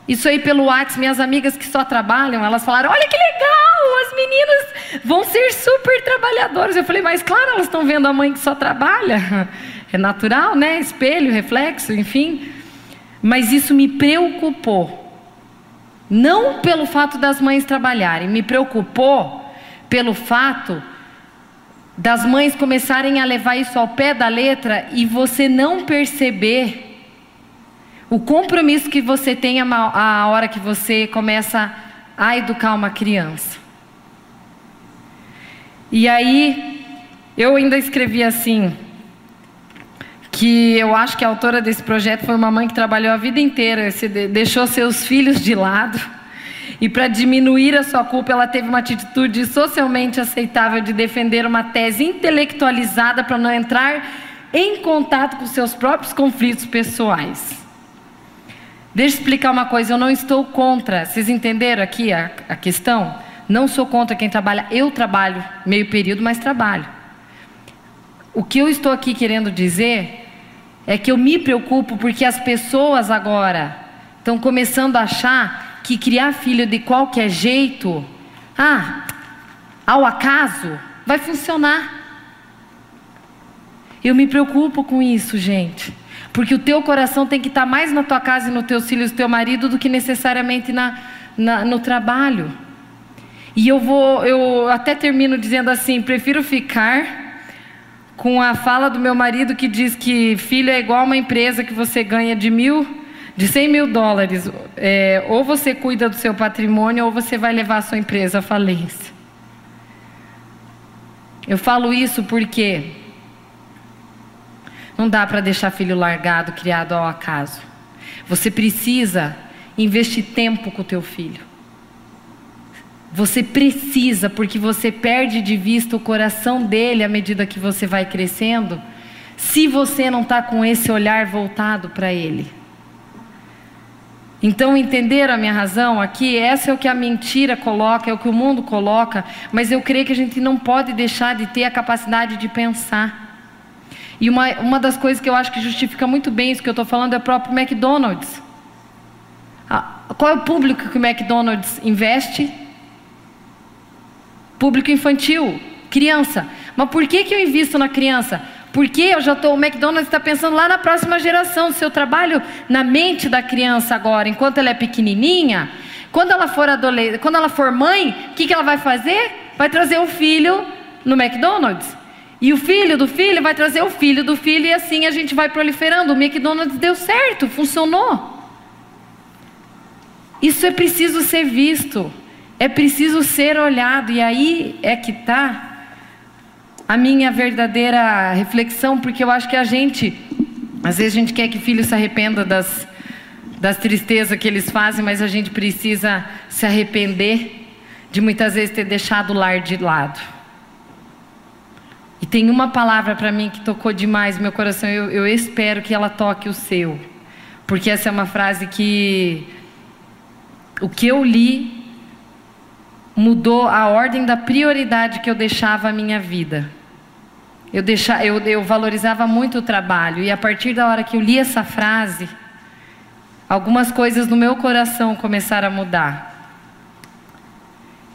Isso aí pelo WhatsApp, minhas amigas que só trabalham, elas falaram: olha que legal, as meninas vão ser super trabalhadoras. Eu falei, mas claro, elas estão vendo a mãe que só trabalha. É natural, né? Espelho, reflexo, enfim. Mas isso me preocupou. Não pelo fato das mães trabalharem, me preocupou pelo fato das mães começarem a levar isso ao pé da letra e você não perceber o compromisso que você tem a hora que você começa a educar uma criança. E aí, eu ainda escrevi assim, que eu acho que a autora desse projeto foi uma mãe que trabalhou a vida inteira, deixou seus filhos de lado, e para diminuir a sua culpa, ela teve uma atitude socialmente aceitável de defender uma tese intelectualizada para não entrar em contato com seus próprios conflitos pessoais. Deixa eu explicar uma coisa, eu não estou contra. Vocês entenderam aqui a, a questão? Não sou contra quem trabalha, eu trabalho meio período, mas trabalho. O que eu estou aqui querendo dizer é que eu me preocupo porque as pessoas agora estão começando a achar que criar filho de qualquer jeito, ah, ao acaso, vai funcionar. Eu me preocupo com isso, gente. Porque o teu coração tem que estar mais na tua casa e nos teus filhos, no teu marido, do que necessariamente na, na, no trabalho. E eu vou, eu até termino dizendo assim: prefiro ficar com a fala do meu marido que diz que filho é igual uma empresa que você ganha de mil, de 100 mil dólares. É, ou você cuida do seu patrimônio ou você vai levar a sua empresa à falência. Eu falo isso porque não dá para deixar filho largado, criado ao acaso. Você precisa investir tempo com o teu filho. Você precisa, porque você perde de vista o coração dele à medida que você vai crescendo, se você não está com esse olhar voltado para ele. Então, entenderam a minha razão aqui? Essa é o que a mentira coloca, é o que o mundo coloca, mas eu creio que a gente não pode deixar de ter a capacidade de pensar. E uma, uma das coisas que eu acho que justifica muito bem isso que eu estou falando é o próprio McDonald's. Qual é o público que o McDonald's investe? Público infantil, criança. Mas por que, que eu invisto na criança? Porque eu já estou, o McDonald's está pensando lá na próxima geração. Se eu trabalho na mente da criança agora, enquanto ela é pequenininha, quando ela for adolescente, quando ela for mãe, o que, que ela vai fazer? Vai trazer o filho no McDonald's. E o filho do filho vai trazer o filho do filho, e assim a gente vai proliferando. O McDonald's deu certo, funcionou. Isso é preciso ser visto, é preciso ser olhado, e aí é que está a minha verdadeira reflexão, porque eu acho que a gente, às vezes a gente quer que filho se arrependa das, das tristezas que eles fazem, mas a gente precisa se arrepender de muitas vezes ter deixado o lar de lado. E tem uma palavra para mim que tocou demais meu coração, eu, eu espero que ela toque o seu. Porque essa é uma frase que o que eu li mudou a ordem da prioridade que eu deixava a minha vida. Eu, deixava, eu, eu valorizava muito o trabalho, e a partir da hora que eu li essa frase, algumas coisas no meu coração começaram a mudar.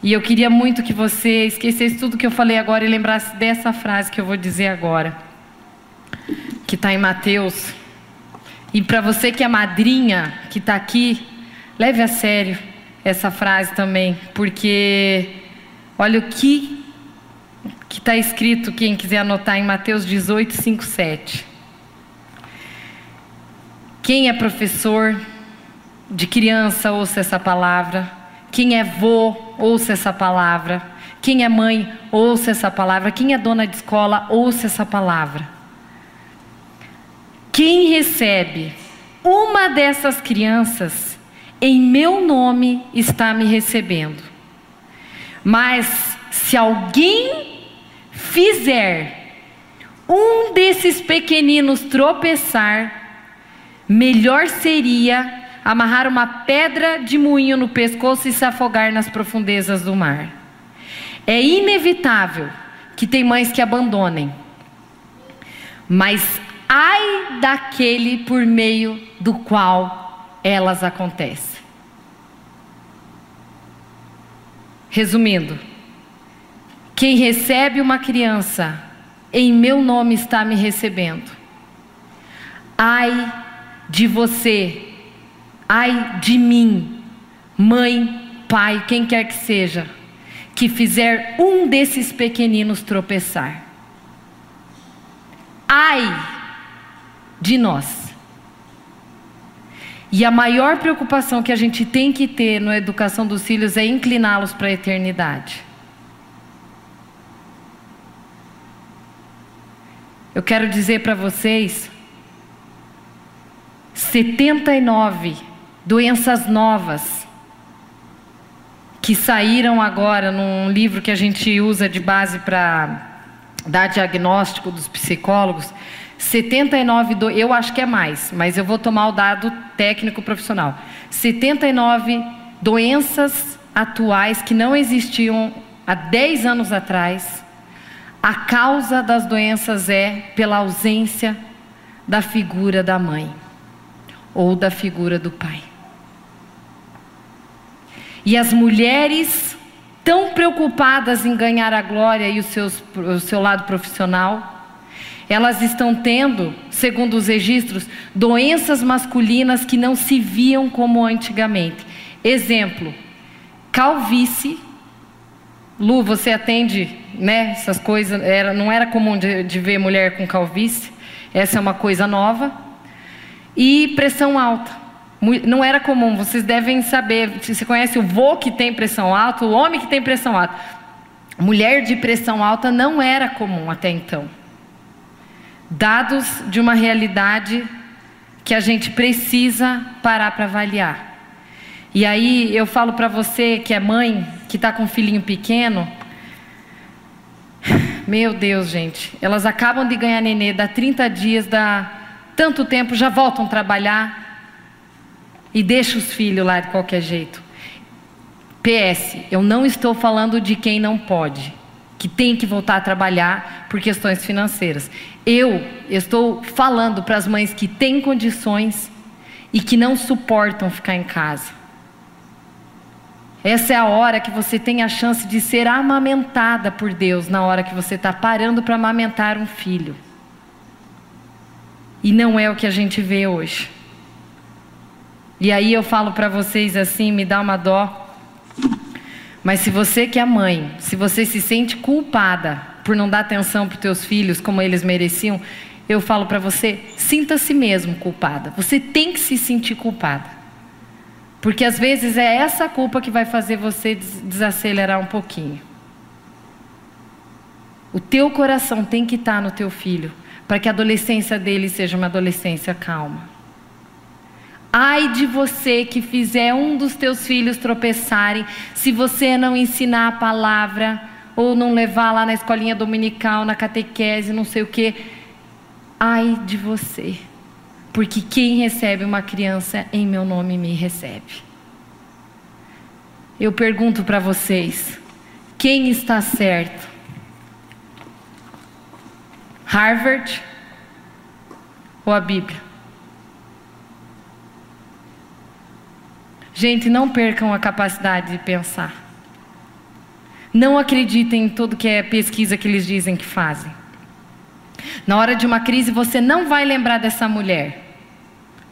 E eu queria muito que você esquecesse tudo que eu falei agora e lembrasse dessa frase que eu vou dizer agora, que está em Mateus. E para você que é madrinha, que está aqui, leve a sério essa frase também, porque olha o que que está escrito, quem quiser anotar em Mateus 18, 5, 7. Quem é professor de criança, ouça essa palavra. Quem é vô, ouça essa palavra. Quem é mãe, ouça essa palavra. Quem é dona de escola, ouça essa palavra. Quem recebe uma dessas crianças, em meu nome está me recebendo. Mas se alguém fizer um desses pequeninos tropeçar, melhor seria amarrar uma pedra de moinho no pescoço e se afogar nas profundezas do mar. É inevitável que tem mães que abandonem, mas ai daquele por meio do qual elas acontecem. Resumindo, quem recebe uma criança, em meu nome está me recebendo. Ai de você Ai de mim, mãe, pai, quem quer que seja, que fizer um desses pequeninos tropeçar. Ai de nós. E a maior preocupação que a gente tem que ter na educação dos filhos é incliná-los para a eternidade. Eu quero dizer para vocês: 79 doenças novas que saíram agora num livro que a gente usa de base para dar diagnóstico dos psicólogos. 79, do, eu acho que é mais, mas eu vou tomar o dado técnico profissional. 79 doenças atuais que não existiam há 10 anos atrás. A causa das doenças é pela ausência da figura da mãe ou da figura do pai. E as mulheres tão preocupadas em ganhar a glória e o, seus, o seu lado profissional, elas estão tendo, segundo os registros, doenças masculinas que não se viam como antigamente. Exemplo, calvície. Lu, você atende né, essas coisas, era, não era comum de, de ver mulher com calvície, essa é uma coisa nova. E pressão alta. Não era comum, vocês devem saber. Você conhece o vô que tem pressão alta, o homem que tem pressão alta. Mulher de pressão alta não era comum até então. Dados de uma realidade que a gente precisa parar para avaliar. E aí eu falo para você que é mãe, que está com um filhinho pequeno. Meu Deus, gente. Elas acabam de ganhar nenê, dá 30 dias, dá tanto tempo, já voltam a trabalhar e deixa os filhos lá de qualquer jeito. PS, eu não estou falando de quem não pode, que tem que voltar a trabalhar por questões financeiras. Eu estou falando para as mães que têm condições e que não suportam ficar em casa. Essa é a hora que você tem a chance de ser amamentada por Deus, na hora que você está parando para amamentar um filho. E não é o que a gente vê hoje. E aí eu falo para vocês assim, me dá uma dó. Mas se você que é mãe, se você se sente culpada por não dar atenção para os teus filhos como eles mereciam, eu falo para você, sinta-se mesmo culpada. Você tem que se sentir culpada. Porque às vezes é essa culpa que vai fazer você desacelerar um pouquinho. O teu coração tem que estar no teu filho, para que a adolescência dele seja uma adolescência calma. Ai de você que fizer um dos teus filhos tropeçarem, se você não ensinar a palavra, ou não levar lá na escolinha dominical, na catequese, não sei o quê. Ai de você, porque quem recebe uma criança em meu nome me recebe. Eu pergunto para vocês: quem está certo? Harvard ou a Bíblia? Gente, não percam a capacidade de pensar. Não acreditem em tudo que é pesquisa que eles dizem que fazem. Na hora de uma crise, você não vai lembrar dessa mulher.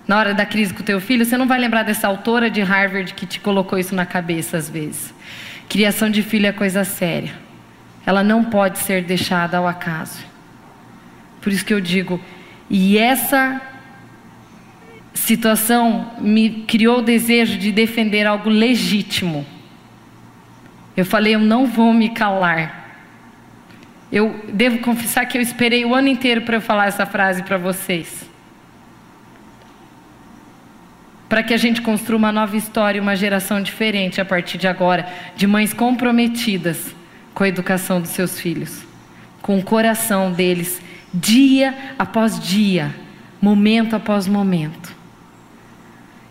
Na hora da crise com o teu filho, você não vai lembrar dessa autora de Harvard que te colocou isso na cabeça às vezes. Criação de filho é coisa séria. Ela não pode ser deixada ao acaso. Por isso que eu digo, e essa situação me criou o desejo de defender algo legítimo. Eu falei, eu não vou me calar. Eu devo confessar que eu esperei o ano inteiro para eu falar essa frase para vocês. Para que a gente construa uma nova história, uma geração diferente a partir de agora, de mães comprometidas com a educação dos seus filhos, com o coração deles, dia após dia, momento após momento.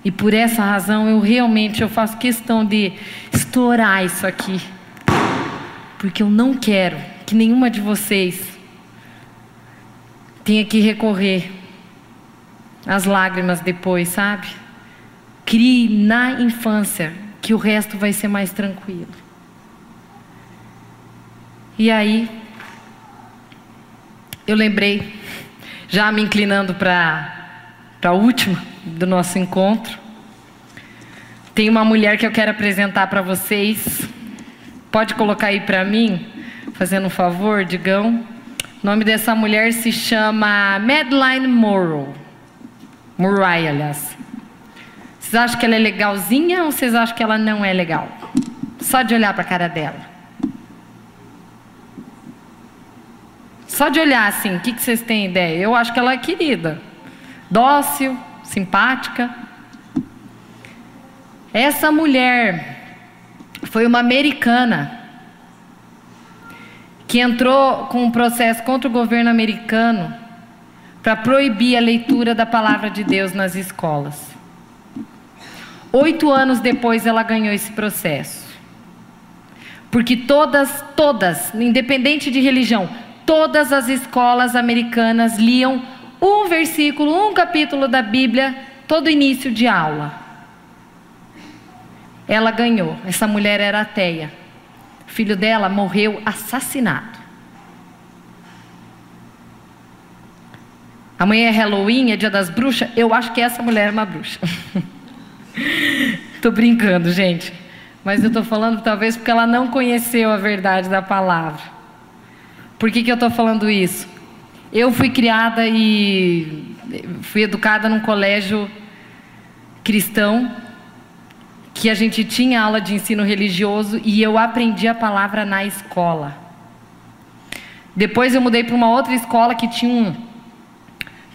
E por essa razão eu realmente eu faço questão de estourar isso aqui. Porque eu não quero que nenhuma de vocês tenha que recorrer às lágrimas depois, sabe? Crie na infância que o resto vai ser mais tranquilo. E aí, eu lembrei, já me inclinando para a última, do nosso encontro. Tem uma mulher que eu quero apresentar para vocês. Pode colocar aí para mim, fazendo um favor, digão. O nome dessa mulher se chama Madeline Morrow. Murray, aliás. Vocês acham que ela é legalzinha ou vocês acham que ela não é legal? Só de olhar para a cara dela. Só de olhar assim, o que, que vocês têm ideia? Eu acho que ela é querida, dócil, simpática. Essa mulher foi uma americana que entrou com um processo contra o governo americano para proibir a leitura da palavra de Deus nas escolas. Oito anos depois ela ganhou esse processo. Porque todas, todas, independente de religião, todas as escolas americanas liam um versículo, um capítulo da Bíblia, todo início de aula. Ela ganhou. Essa mulher era ateia. O filho dela morreu assassinado. Amanhã é Halloween, é dia das bruxas. Eu acho que essa mulher é uma bruxa. Estou brincando, gente. Mas eu estou falando talvez porque ela não conheceu a verdade da palavra. Por que, que eu estou falando isso? Eu fui criada e fui educada num colégio cristão que a gente tinha aula de ensino religioso e eu aprendi a palavra na escola. Depois eu mudei para uma outra escola que tinha um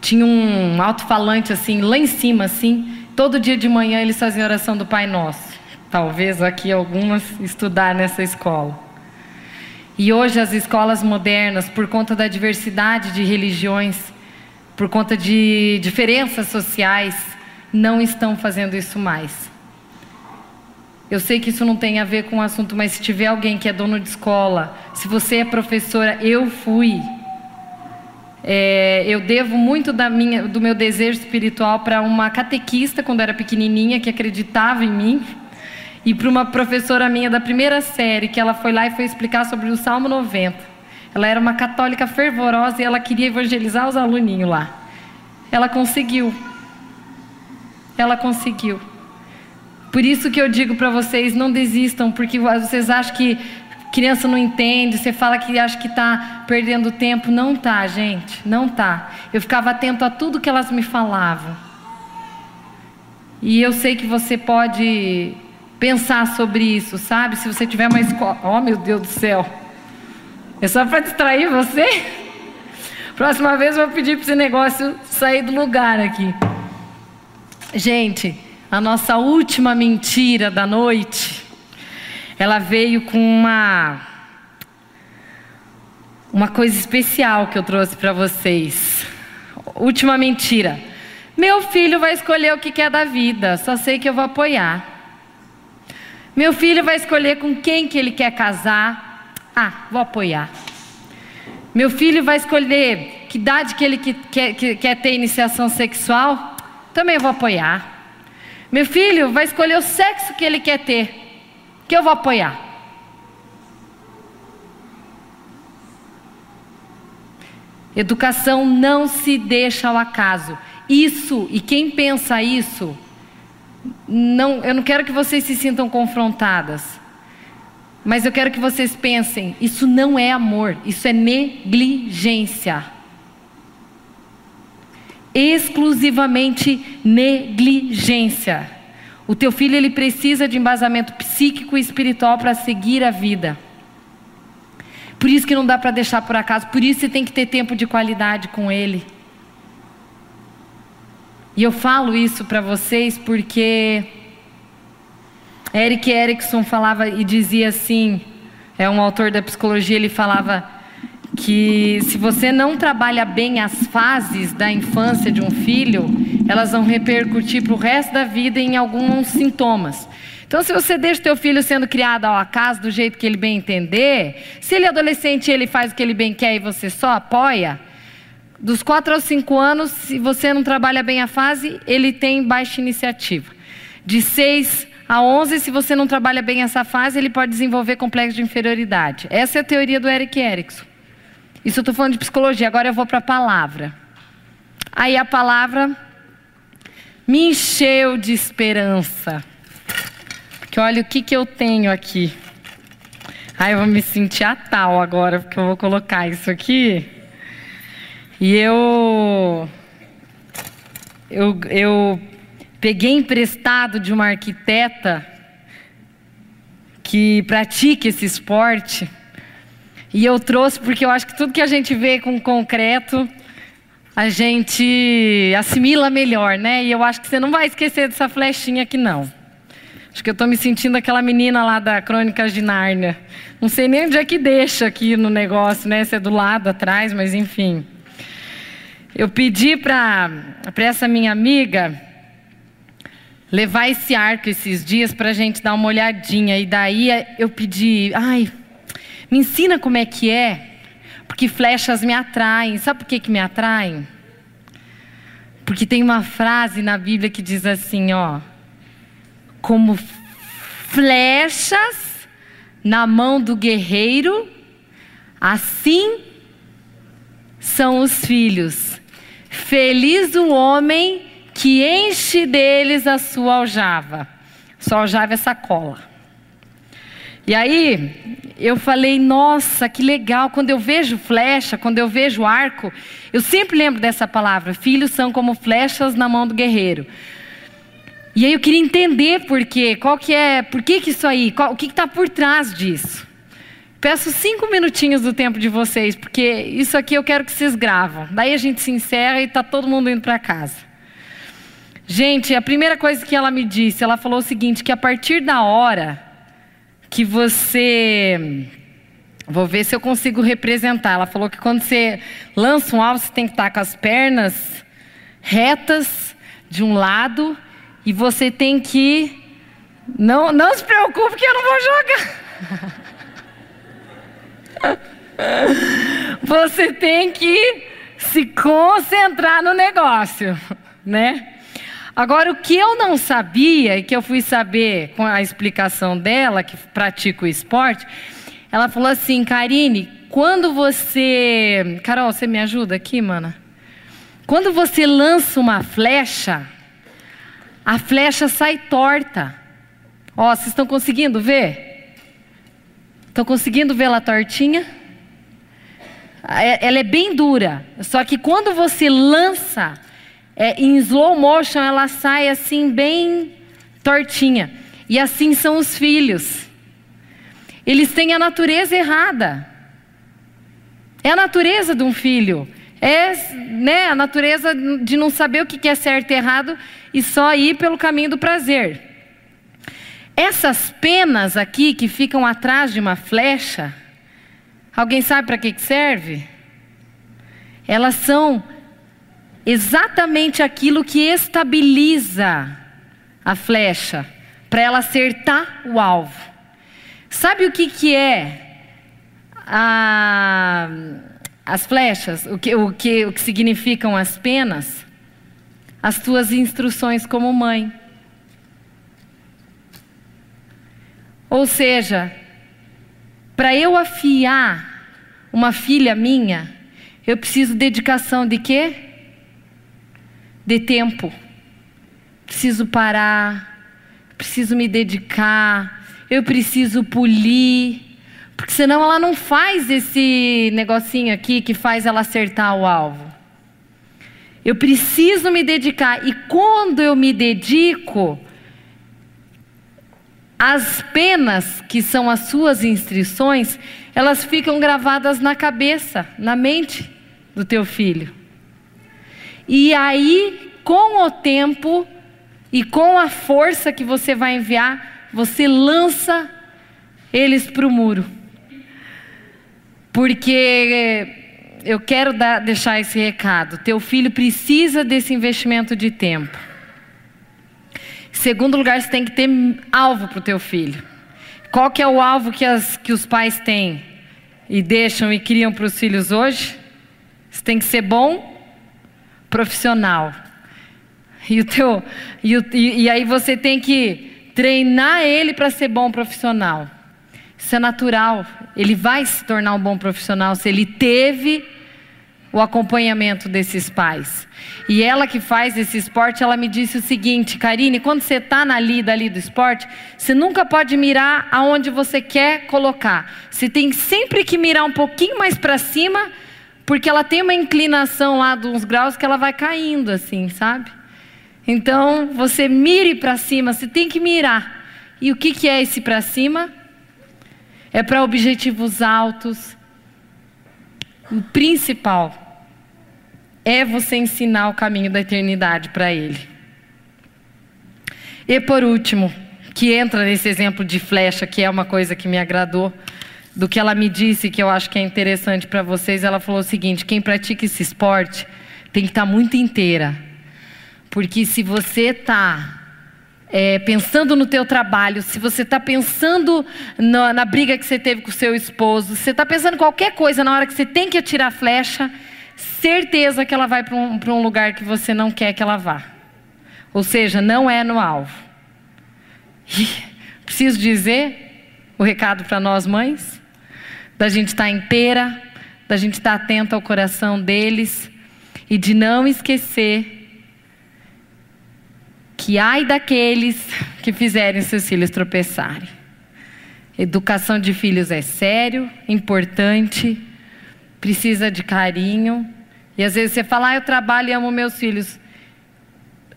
tinha um alto-falante assim lá em cima assim Todo dia de manhã eles faziam oração do Pai Nosso. Talvez aqui algumas estudar nessa escola. E hoje as escolas modernas, por conta da diversidade de religiões, por conta de diferenças sociais, não estão fazendo isso mais. Eu sei que isso não tem a ver com o assunto, mas se tiver alguém que é dono de escola, se você é professora, eu fui. É, eu devo muito minha, do meu desejo espiritual para uma catequista quando era pequenininha que acreditava em mim e para uma professora minha da primeira série que ela foi lá e foi explicar sobre o Salmo 90. Ela era uma católica fervorosa e ela queria evangelizar os aluninhos lá. Ela conseguiu. Ela conseguiu. Por isso que eu digo para vocês, não desistam, porque vocês acham que Criança não entende, você fala que acha que está perdendo tempo. Não tá, gente, não tá. Eu ficava atento a tudo que elas me falavam. E eu sei que você pode pensar sobre isso, sabe? Se você tiver uma escola. Oh, meu Deus do céu. É só para distrair você? Próxima vez eu vou pedir para esse negócio sair do lugar aqui. Gente, a nossa última mentira da noite ela veio com uma uma coisa especial que eu trouxe para vocês. Última mentira. Meu filho vai escolher o que quer da vida, só sei que eu vou apoiar. Meu filho vai escolher com quem que ele quer casar. Ah, vou apoiar. Meu filho vai escolher que idade que ele quer, que, quer ter iniciação sexual. Também vou apoiar. Meu filho vai escolher o sexo que ele quer ter que eu vou apoiar. Educação não se deixa ao acaso. Isso, e quem pensa isso, não, eu não quero que vocês se sintam confrontadas. Mas eu quero que vocês pensem: isso não é amor, isso é negligência. Exclusivamente negligência. O teu filho ele precisa de embasamento psíquico e espiritual para seguir a vida. Por isso que não dá para deixar por acaso, por isso você tem que ter tempo de qualidade com ele. E eu falo isso para vocês porque Eric Erickson falava e dizia assim, é um autor da psicologia, ele falava que se você não trabalha bem as fases da infância de um filho, elas vão repercutir para o resto da vida em alguns sintomas. Então, se você deixa o teu filho sendo criado ao acaso, do jeito que ele bem entender, se ele é adolescente ele faz o que ele bem quer e você só apoia, dos 4 aos 5 anos, se você não trabalha bem a fase, ele tem baixa iniciativa. De 6 a 11, se você não trabalha bem essa fase, ele pode desenvolver complexo de inferioridade. Essa é a teoria do Eric Erickson. Isso eu estou falando de psicologia, agora eu vou para a palavra. Aí a palavra me encheu de esperança. Que olha o que, que eu tenho aqui. Aí eu vou me sentir a tal agora, porque eu vou colocar isso aqui. E eu. Eu, eu peguei emprestado de uma arquiteta que pratica esse esporte. E eu trouxe porque eu acho que tudo que a gente vê com concreto, a gente assimila melhor, né? E eu acho que você não vai esquecer dessa flechinha aqui, não. Acho que eu estou me sentindo aquela menina lá da Crônicas de Nárnia. Não sei nem onde é que deixa aqui no negócio, né? Se é do lado, atrás, mas enfim. Eu pedi para essa minha amiga levar esse arco esses dias para a gente dar uma olhadinha. E daí eu pedi, ai, me ensina como é que é, porque flechas me atraem. Sabe por que, que me atraem? Porque tem uma frase na Bíblia que diz assim, ó, como flechas na mão do guerreiro, assim são os filhos. Feliz o homem que enche deles a sua aljava. Sua aljava é sacola. E aí, eu falei, nossa, que legal. Quando eu vejo flecha, quando eu vejo arco, eu sempre lembro dessa palavra: filhos são como flechas na mão do guerreiro. E aí eu queria entender por quê, qual que é, por que, que isso aí, qual, o que está por trás disso. Peço cinco minutinhos do tempo de vocês, porque isso aqui eu quero que vocês gravam. Daí a gente se encerra e está todo mundo indo para casa. Gente, a primeira coisa que ela me disse, ela falou o seguinte: que a partir da hora que você. Vou ver se eu consigo representar. Ela falou que quando você lança um alvo, você tem que estar com as pernas retas de um lado e você tem que. Não, não se preocupe que eu não vou jogar. você tem que se concentrar no negócio, né? Agora, o que eu não sabia, e que eu fui saber com a explicação dela, que pratica o esporte, ela falou assim: Karine, quando você. Carol, você me ajuda aqui, mana? Quando você lança uma flecha, a flecha sai torta. Ó, vocês estão conseguindo ver? Estão conseguindo ver ela tortinha? É, ela é bem dura. Só que quando você lança é, em slow motion, ela sai assim, bem tortinha. E assim são os filhos. Eles têm a natureza errada. É a natureza de um filho. É né, a natureza de não saber o que é certo e errado e só ir pelo caminho do prazer. Essas penas aqui que ficam atrás de uma flecha, alguém sabe para que, serve? Elas são exatamente aquilo que estabiliza a flecha para ela acertar o alvo. Sabe o que, que é a, as flechas? O que, o, que, o que significam as penas? As tuas instruções como mãe. Ou seja, para eu afiar uma filha minha, eu preciso dedicação de quê? de tempo. Preciso parar, preciso me dedicar, eu preciso polir, porque senão ela não faz esse negocinho aqui que faz ela acertar o alvo. Eu preciso me dedicar, e quando eu me dedico, as penas que são as suas instruções, elas ficam gravadas na cabeça, na mente do teu filho. E aí, com o tempo e com a força que você vai enviar, você lança eles para o muro. Porque eu quero dar, deixar esse recado: teu filho precisa desse investimento de tempo. Segundo lugar, você tem que ter alvo para o teu filho. Qual que é o alvo que, as, que os pais têm e deixam e criam para os filhos hoje? Você tem que ser bom profissional. E, o teu, e, o, e, e aí você tem que treinar ele para ser bom profissional. Isso é natural. Ele vai se tornar um bom profissional se ele teve o acompanhamento desses pais. E ela que faz esse esporte, ela me disse o seguinte, Karine, quando você está na lida ali do esporte, você nunca pode mirar aonde você quer colocar. Você tem sempre que mirar um pouquinho mais para cima porque ela tem uma inclinação lá de uns graus que ela vai caindo, assim, sabe? Então, você mire para cima, você tem que mirar. E o que, que é esse para cima? É para objetivos altos. O principal é você ensinar o caminho da eternidade para ele. E por último, que entra nesse exemplo de flecha, que é uma coisa que me agradou, do que ela me disse, que eu acho que é interessante para vocês, ela falou o seguinte: quem pratica esse esporte tem que estar tá muito inteira. Porque se você está é, pensando no teu trabalho, se você está pensando na, na, briga que você teve com o seu esposo, se você está pensando em qualquer coisa na hora que você tem que atirar a flecha, certeza que ela vai para um, um lugar que você não quer que ela vá. Ou seja, não é no alvo. E preciso dizer o recado para nós mães, da gente estar tá inteira, da gente estar tá atenta ao coração deles e de não esquecer que ai daqueles que fizerem seus filhos tropeçarem. Educação de filhos é sério, importante, precisa de carinho. E às vezes você fala, ah, eu trabalho e amo meus filhos.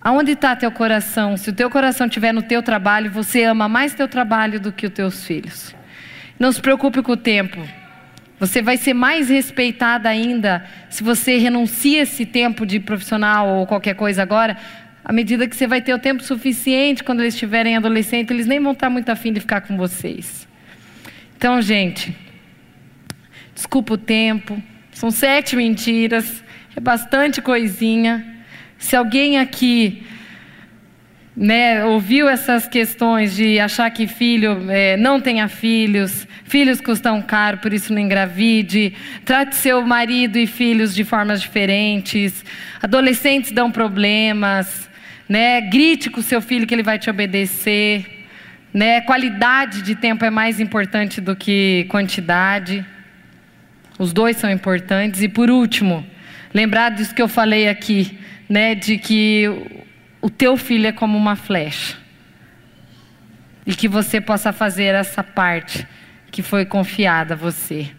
Aonde está teu coração? Se o teu coração estiver no teu trabalho, você ama mais teu trabalho do que os teus filhos. Não se preocupe com o tempo. Você vai ser mais respeitada ainda se você renuncia esse tempo de profissional ou qualquer coisa agora à medida que você vai ter o tempo suficiente, quando eles estiverem adolescentes, eles nem vão estar muito afim de ficar com vocês. Então, gente, desculpa o tempo, são sete mentiras, é bastante coisinha. Se alguém aqui né, ouviu essas questões de achar que filho é, não tenha filhos, filhos custam caro, por isso não engravide, trate seu marido e filhos de formas diferentes, adolescentes dão problemas, né? Grite com seu filho que ele vai te obedecer, né? Qualidade de tempo é mais importante do que quantidade. Os dois são importantes e por último, lembrar disso que eu falei aqui, né, de que o teu filho é como uma flecha. E que você possa fazer essa parte que foi confiada a você.